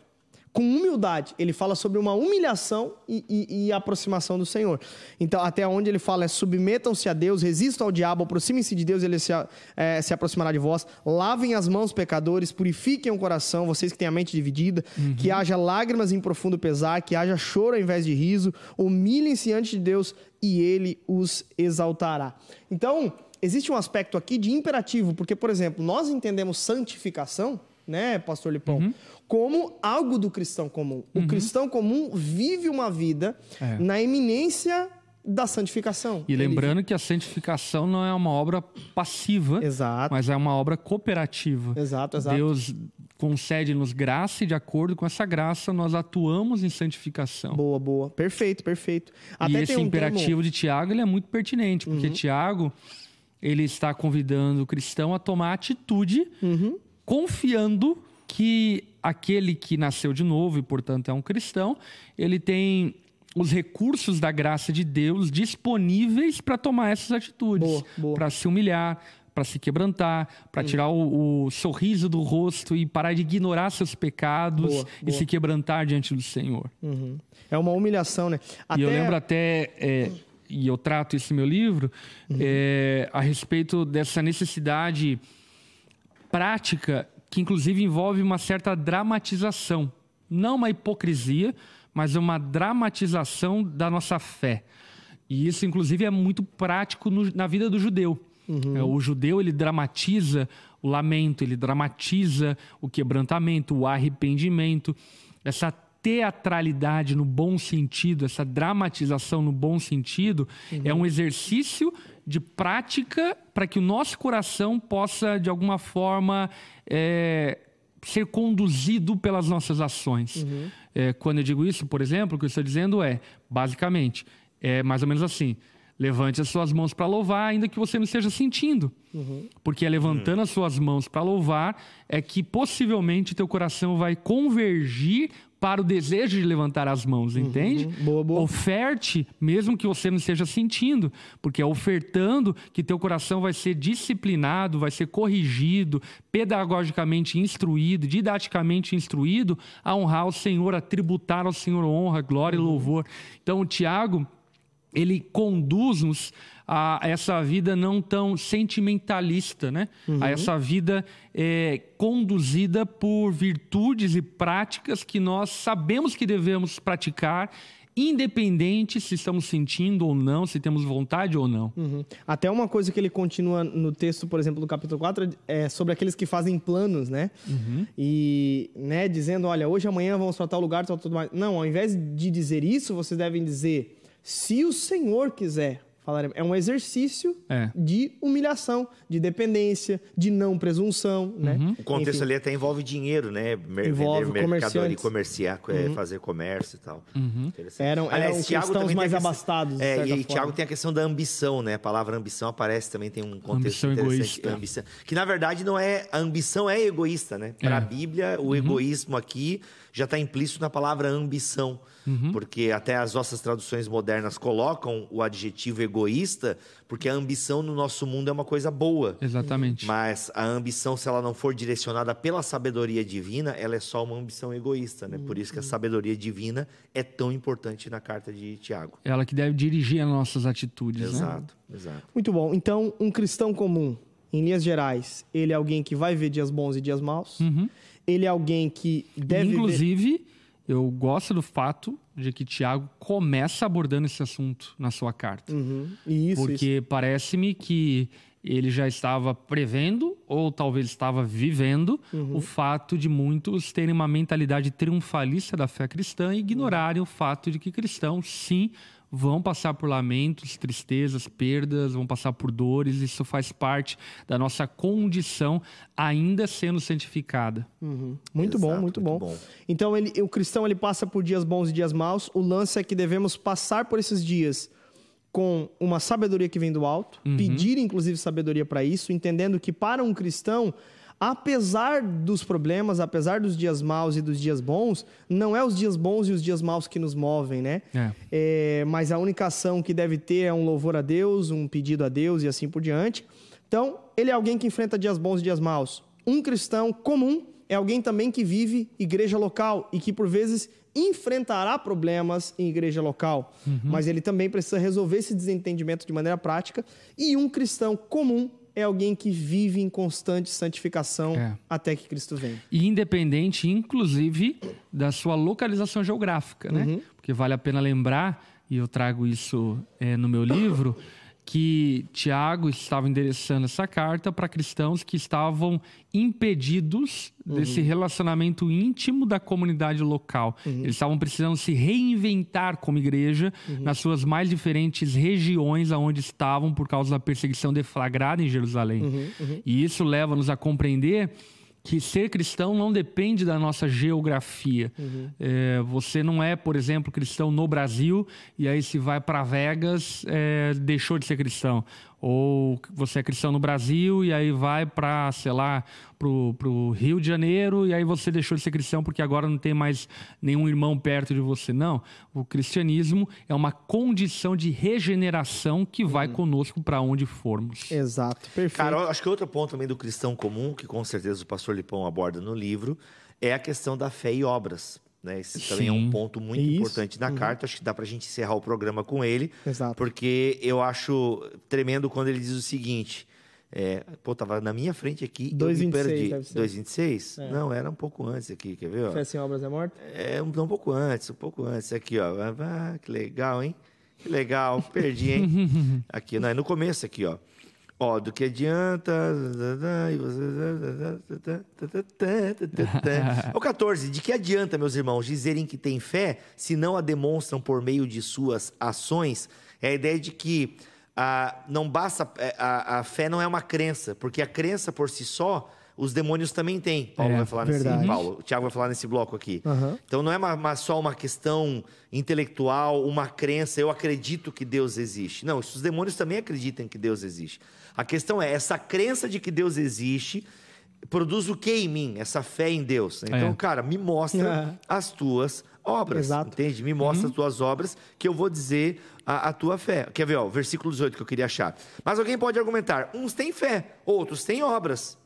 Com humildade, ele fala sobre uma humilhação e, e- e aproximação do Senhor. Então, até onde ele fala é submetam-se a Deus, resistam ao diabo, aproximem-se de Deus, ele se, eh, se aproximará de vós. Lavem as mãos, pecadores, purifiquem o coração, vocês que têm a mente dividida, que haja lágrimas em profundo pesar, que haja choro ao invés de riso, humilhem-se diante de Deus e ele os exaltará. Então, existe um aspecto aqui de imperativo, porque, por exemplo, nós entendemos santificação, né, pastor Lipão, Uhum. como algo do cristão comum. O cristão comum vive uma vida É. na eminência da santificação. E Ele lembrando que a santificação não é uma obra passiva, Exato. mas é uma obra cooperativa. Exato, exato. Deus concede-nos graça e de acordo com essa graça nós atuamos em santificação. Boa, boa. Perfeito, perfeito. e esse tem um imperativo termo- de Tiago ele é muito pertinente, porque Uhum. Tiago ele está convidando o cristão a tomar atitude, Uhum. Confiando que aquele que nasceu de novo e portanto é um cristão, ele tem os recursos da graça de Deus disponíveis para tomar essas atitudes, para se humilhar, para se quebrantar, para tirar o, o sorriso do rosto e parar de ignorar seus pecados Boa, e boa. se quebrantar diante do Senhor. Uhum. É uma humilhação, né? E eu lembro até, é, e eu trato isso no meu livro, é, a respeito dessa necessidade prática que, inclusive, envolve uma certa dramatização. Não uma hipocrisia, mas uma dramatização da nossa fé. E isso, inclusive, é muito prático no- na vida do judeu. É, o judeu ele dramatiza o lamento, ele dramatiza o quebrantamento, o arrependimento, essa teatralidade no bom sentido, essa dramatização no bom sentido, é um exercício de prática para que o nosso coração possa, de alguma forma, é, ser conduzido pelas nossas ações. É, quando eu digo isso, por exemplo, o que eu estou dizendo é, basicamente, é mais ou menos assim. Levante as suas mãos para louvar, ainda que você não esteja sentindo. Porque é levantando as suas mãos para louvar é que possivelmente teu coração vai convergir para o desejo de levantar as mãos, entende? Boa, boa. Oferte, mesmo que você não esteja sentindo, porque é ofertando que teu coração vai ser disciplinado, vai ser corrigido, pedagogicamente instruído, didaticamente instruído a honrar o Senhor, a tributar ao Senhor honra, glória e louvor. Então, o Tiago, ele conduz-nos a essa vida não tão sentimentalista, né? A essa vida é, conduzida por virtudes e práticas que nós sabemos que devemos praticar, independente se estamos sentindo ou não, se temos vontade ou não. Uhum. Até uma coisa que ele continua no texto, por exemplo, do capítulo 4, é sobre aqueles que fazem planos, né? E, né, dizendo, olha, hoje amanhã vamos para tal lugar, tal, tudo mais. Não, ao invés de dizer isso, vocês devem dizer, se o Senhor quiser. Falar, é um exercício É. de humilhação, de dependência, de não presunção, né? O contexto Enfim. ali até envolve dinheiro, né? Mer Envolve vender mercadoria, comerciar, é, fazer comércio e tal. Interessante. Eram- eram Tiago cristãos mais questão- abastados, É, e aí, forma. Tiago tem a questão da ambição, né? A palavra ambição aparece também, tem um contexto Ambição interessante. egoísta. Ambição. Que na verdade não é. A ambição é egoísta, né? Para É. a Bíblia, o egoísmo aqui já está implícito na palavra ambição. Porque até as nossas traduções modernas colocam o adjetivo egoísta, porque a ambição no nosso mundo é uma coisa boa. Exatamente. Mas a ambição, se ela não for direcionada pela sabedoria divina, ela é só uma ambição egoísta, né? Por isso que a sabedoria divina é tão importante na carta de Tiago. Ela que deve dirigir as nossas atitudes, né? Exato, exato. Muito bom. Então, um cristão comum, em linhas gerais, ele é alguém que vai ver dias bons e dias maus. Ele é alguém que deve ver... Inclusive, eu gosto do fato de que Tiago começa abordando esse assunto na sua carta. Uhum. Isso, porque parece-me que ele já estava prevendo, ou talvez estava vivendo, Uhum. o fato de muitos terem uma mentalidade triunfalista da fé cristã e ignorarem o fato de que cristãos, sim, vão passar por lamentos, tristezas, perdas, vão passar por dores. Isso faz parte da nossa condição ainda sendo santificada. Muito bom, Exato, muito muito bom. bom. Então, ele, o cristão ele passa por dias bons e dias maus. O lance é que devemos passar por esses dias com uma sabedoria que vem do alto, pedir inclusive sabedoria para isso, entendendo que para um cristão, apesar dos problemas, apesar dos dias maus e dos dias bons, não é os dias bons e os dias maus que nos movem, né? É. É, mas a única ação que deve ter é um louvor a Deus, um pedido a Deus e assim por diante. Então, ele é alguém que enfrenta dias bons e dias maus. Um cristão comum é alguém também que vive igreja local e que, por vezes, enfrentará problemas em igreja local. Mas ele também precisa resolver esse desentendimento de maneira prática. E um cristão comum é alguém que vive em constante santificação É. até que Cristo venha. E independente, inclusive, da sua localização geográfica, né? Porque vale a pena lembrar, e eu trago isso é, no meu livro, que Tiago estava endereçando essa carta para cristãos que estavam impedidos desse relacionamento íntimo da comunidade local. Eles estavam precisando se reinventar como igreja nas suas mais diferentes regiões aonde estavam por causa da perseguição deflagrada em Jerusalém. E isso leva-nos a compreender que ser cristão não depende da nossa geografia. É, você não é, por exemplo, cristão no Brasil e aí se vai para Vegas, é, deixou de ser cristão. Ou você é cristão no Brasil e aí vai para, sei lá, pro, pro Rio de Janeiro e aí você deixou de ser cristão porque agora não tem mais nenhum irmão perto de você. Não. O cristianismo é uma condição de regeneração que vai conosco para onde formos. Exato, perfeito. Cara, acho que outro ponto também do cristão comum, que com certeza o pastor Lipão aborda no livro, é a questão da fé e obras. Né? Esse também é um Sim. ponto muito Isso. importante na carta. Acho que dá pra gente encerrar o programa com ele. Exato. Porque eu acho tremendo quando ele diz o seguinte. É, pô, tava na minha frente aqui. eu me 2,26 perdi. deve ser. 2,26? É. Não, era um pouco antes aqui, quer ver? ó? Fé sem obras é morta? É um, um pouco antes, um pouco antes. Aqui, ó. Ah, que legal, hein? Que legal. Perdi, hein? [LAUGHS] aqui, não, é no começo aqui, ó. Ó, do que adianta. O 14. [LAUGHS] De que adianta, meus irmãos, dizerem que têm fé se não a demonstram por meio de suas ações? É a ideia de que ah, não basta. é, A, a fé não é uma crença, porque a crença por si só. Os demônios também têm. Paulo É, vai falar nesse. verdade. Paulo, o Tiago vai falar nesse bloco aqui. Aham. Então não é uma- uma- só uma questão intelectual, uma crença, eu acredito que Deus existe. Não, os demônios também acreditam que Deus existe. A questão é, essa crença de que Deus existe produz o que em mim? Essa fé em Deus. Então, É. cara, me mostra as tuas obras. Exato. Entende? Me mostra as tuas obras que eu vou dizer a, a tua fé. Quer ver, ó, versículo 18 que eu queria achar. Mas alguém pode argumentar: uns têm fé, outros têm obras.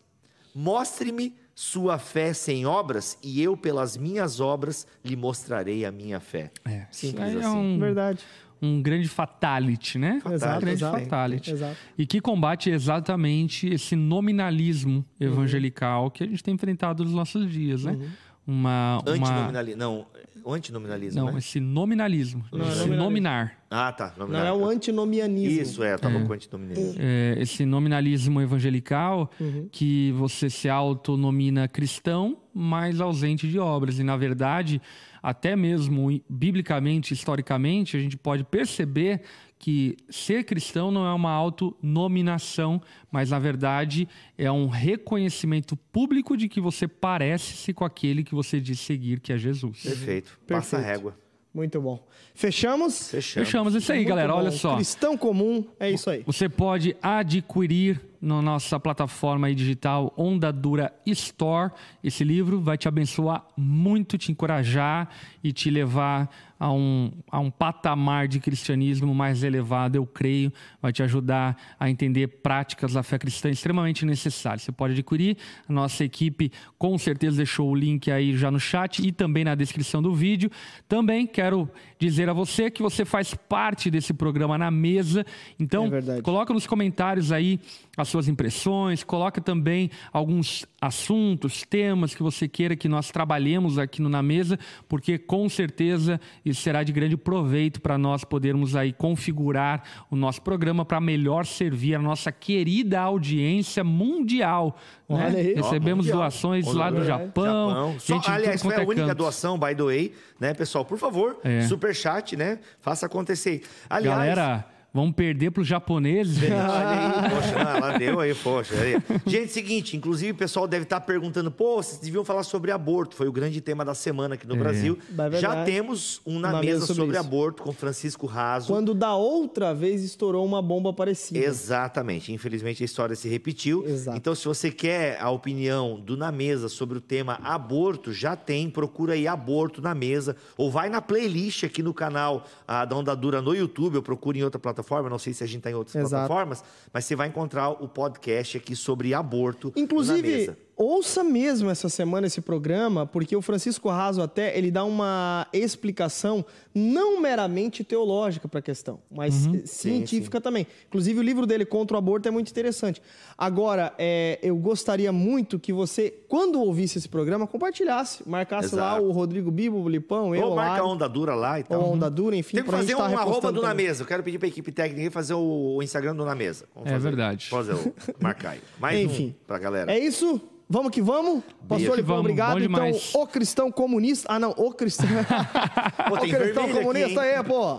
Mostre-me sua fé sem obras, e eu, pelas minhas obras, lhe mostrarei a minha fé. É, Simples é assim. um, Verdade. um grande fatality, né? Exato, um grande exato. fatality. Exato. E que combate exatamente esse nominalismo evangelical que a gente tem enfrentado nos nossos dias, né? Uma, uma... Antinominalismo. Não, o antinominalismo, Não, né? esse nominalismo. Não, é esse nominalismo. nominar. Ah, tá. Não nominal. é o antinomianismo. Isso, é, tava com antinominalismo. É, esse nominalismo evangelical que você se autonomina cristão, mas ausente de obras. E, na verdade, até mesmo biblicamente, historicamente, a gente pode perceber que ser cristão não é uma autonominação, mas, na verdade, é um reconhecimento público de que você parece-se com aquele que você diz seguir, que é Jesus. Perfeito. Passa a régua. Muito bom. Fechamos? Fechamos. Fechamos isso aí, Muito galera. bom. Olha só. Cristão comum, é isso aí. Você pode adquirir na nossa plataforma aí digital Onda Dura Store. Esse livro vai te abençoar muito, te encorajar e te levar a um, a um patamar de cristianismo mais elevado, eu creio. Vai te ajudar a entender práticas da fé cristã extremamente necessárias. Você pode adquirir. A nossa equipe com certeza deixou o link aí já no chat e também na descrição do vídeo. Também quero dizer a você que você faz parte desse programa na mesa. Então, É. Coloca nos comentários aí as suas impressões, coloca também alguns assuntos, temas que você queira que nós trabalhemos aqui no Na Mesa, porque com certeza isso será de grande proveito para nós podermos aí configurar o nosso programa para melhor servir a nossa querida audiência mundial. né? Olha aí. Recebemos Mundial. doações lá do Olha, Japão. Só, gente de aliás, foi a é única canto. doação, by the way, né, pessoal? Por favor, É. superchat, né? Faça acontecer. Aliás, Galera, vamos perder para os japoneses. Olha aí, [LAUGHS] poxa, não, ela deu aí, poxa. Aí. Gente, seguinte, inclusive o pessoal deve estar perguntando, pô, vocês deviam falar sobre aborto. Foi o grande tema da semana aqui no Brasil. É verdade. Já temos um na mesa mesa sobre sobre, aborto com Francisco Raso. Quando da outra vez estourou uma bomba parecida. Exatamente. Infelizmente a história se repetiu. Exato. Então, se você quer a opinião do Na Mesa sobre o tema aborto, já tem. Procura aí Aborto na Mesa. Ou vai na playlist aqui no canal ah, da Onda Dura no YouTube, ou procura em outra plataforma. Não sei se a gente está em outras Exato. plataformas, mas você vai encontrar o podcast aqui sobre aborto na Inclusive, mesa. Ouça mesmo essa semana esse programa, porque o Francisco Raso até ele dá uma explicação não meramente teológica para a questão, mas eh, científica também. Inclusive, o livro dele contra o aborto é muito interessante. Agora, é, eu gostaria muito que você, quando ouvisse esse programa, compartilhasse, marcasse lá Exato. o Rodrigo Bibo, o Lipão, eu, Ou marca lá, a Onda Dura lá e tal. ou a Onda Dura, enfim, Tem que fazer gente um tá arroba do Na. Mesa. Eu quero pedir pra equipe técnica fazer o, Instagram do Na Mesa. Vamos É fazer. verdade. Fazer o marcar aí. Mais [LAUGHS] Enfim. um pra galera. É isso? Vamos que vamos? Pastor vamos, obrigado. bom Então, demais. o cristão comunista. Ah, não, o cristão. [LAUGHS] Pô, o cristão comunista aqui, aí, pô.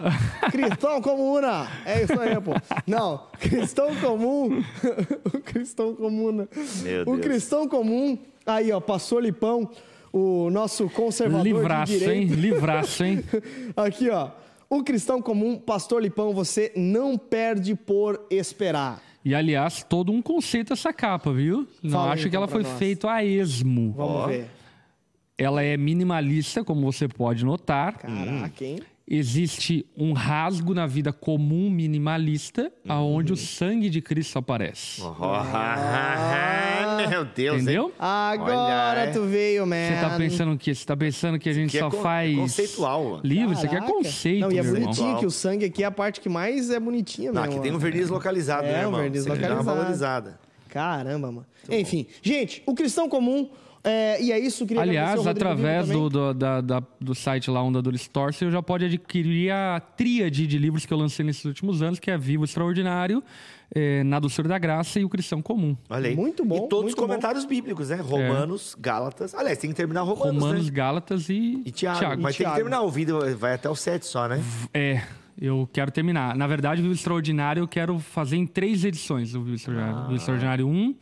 Cristão comuna. É isso aí, pô. Não, cristão comum. [LAUGHS] o cristão comuna. Meu O Deus. cristão comum. Aí, ó, pastor Lipão, o nosso conservador Livraço, de hein? Livraço, hein? [LAUGHS] Aqui, ó. O cristão comum, pastor Lipão, você não perde por esperar. E, aliás, todo um conceito essa capa, viu? Não Fala aí, acho que então, ela foi nós. feita a esmo. Vamos Ó. ver. Ela é minimalista, como você pode notar. Caraca, hein? Existe um rasgo na vida comum minimalista, aonde o sangue de Cristo aparece. Oh, meu Deus, hein? Entendeu? Agora Olha, é. tu veio, man. Você tá pensando o quê? Você tá pensando que a gente é só con- faz conceitual, mano. livro? Isso aqui é conceito, Não, e é irmão. bonitinho que o sangue aqui é a parte que mais é bonitinha Não, mesmo. aqui tem um verniz localizado, É, né, um irmão? verniz Você dá uma localizado. valorizada. Caramba, mano. Enfim, gente, o cristão comum, É, e é isso, queria Aliás, através do, do, da- da- do site lá, Onda Dura Store, você já pode adquirir a tríade de livros que eu lancei nesses últimos anos, que é Vivo Extraordinário, eh, Na Doçura da Graça e O Cristão Comum. Olha aí. Muito bom, E todos muito os comentários bíblicos, né? Romanos, Gálatas. Aliás, tem que terminar Romanos, Romanos, né? Gálatas e, E Tiago. Tiago. Mas tem Tiago. que terminar. O vídeo vai até o 7 só, né? É, eu quero terminar. Na verdade, o Vivo Extraordinário eu quero fazer em três edições. O Vivo Extraordinário, Ah. Vivo Extraordinário 1,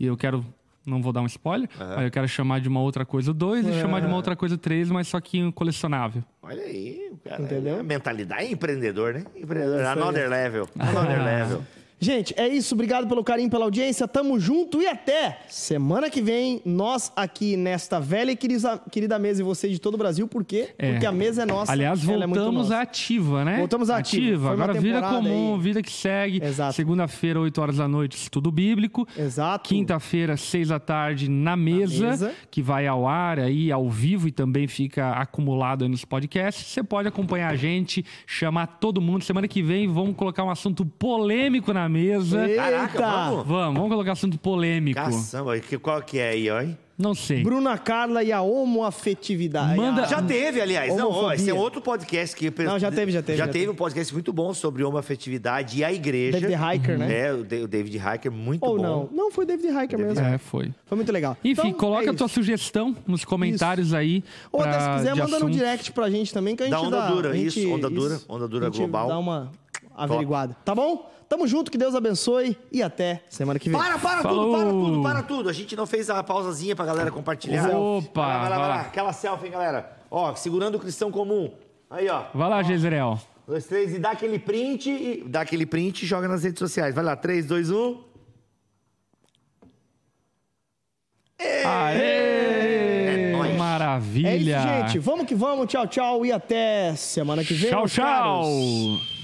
e eu quero. Não vou dar um spoiler, mas eu quero chamar de uma outra coisa o 2 e chamar de uma outra coisa o 3, mas só que um colecionável. Olha aí, o cara. Entendeu? A mentalidade é empreendedor, né? Empreendedor. Another level. Another [LAUGHS] level. Gente, é isso. Obrigado pelo carinho, pela audiência. Tamo junto e até semana que vem. Nós aqui nesta velha e querida, mesa e você de todo o Brasil. Por quê? É. Porque a mesa é nossa. Aliás, é voltamos nossa. à ativa, né? Voltamos à ativa. Uma Agora, vida comum, aí. vida que segue. Exato. Segunda-feira, 8 horas da noite, estudo bíblico. Exato. Quinta-feira, 6 da tarde, na mesa, mesa. que vai ao ar aí, ao vivo e também fica acumulado aí nos podcasts. Você pode acompanhar a gente, chamar todo mundo. Semana que vem vamos colocar um assunto polêmico na mesa. Eita! Caraca, vamos. Vamos, vamos colocar assunto polêmico. Caçamba, que- qual que é aí, ó? hein? Não sei. Bruna Carla e a homoafetividade. Manda- Já teve, aliás. Não, ó, Homofobia. esse é outro podcast que... Não, já teve, já teve, Já, já teve teve. um podcast muito bom sobre homoafetividade e a igreja. David Hiker, né? É, o Da- o David Hiker, muito Ou bom. não? Não, foi David Hiker mesmo. É, foi. Foi muito legal. Enfim, Então, coloca é a tua isso. sugestão nos comentários aí. Ou até se quiser, manda no assuntos. direct pra gente também, que a gente Da Onda dá... Dura, a gente- isso, Onda Dura, Onda Dura a gente Global. dá uma averiguada. Tá bom? Tamo junto, que Deus abençoe e até semana que vem. Para, para Falou. tudo, para tudo, para tudo. A gente não fez a pausazinha pra galera compartilhar. Opa, Vai lá, vai lá, vai lá. Aquela selfie, hein, galera. Ó, segurando o cristão comum. Aí, ó. Vai lá, Jezreel. Dois, três, e dá aquele print e dá aquele print e joga nas redes sociais. Vai lá, três, dois, um. Aê! É nóis. Maravilha! É isso, gente. Vamos que vamos. Tchau, tchau. E até semana que vem. Tchau, meus caros. tchau!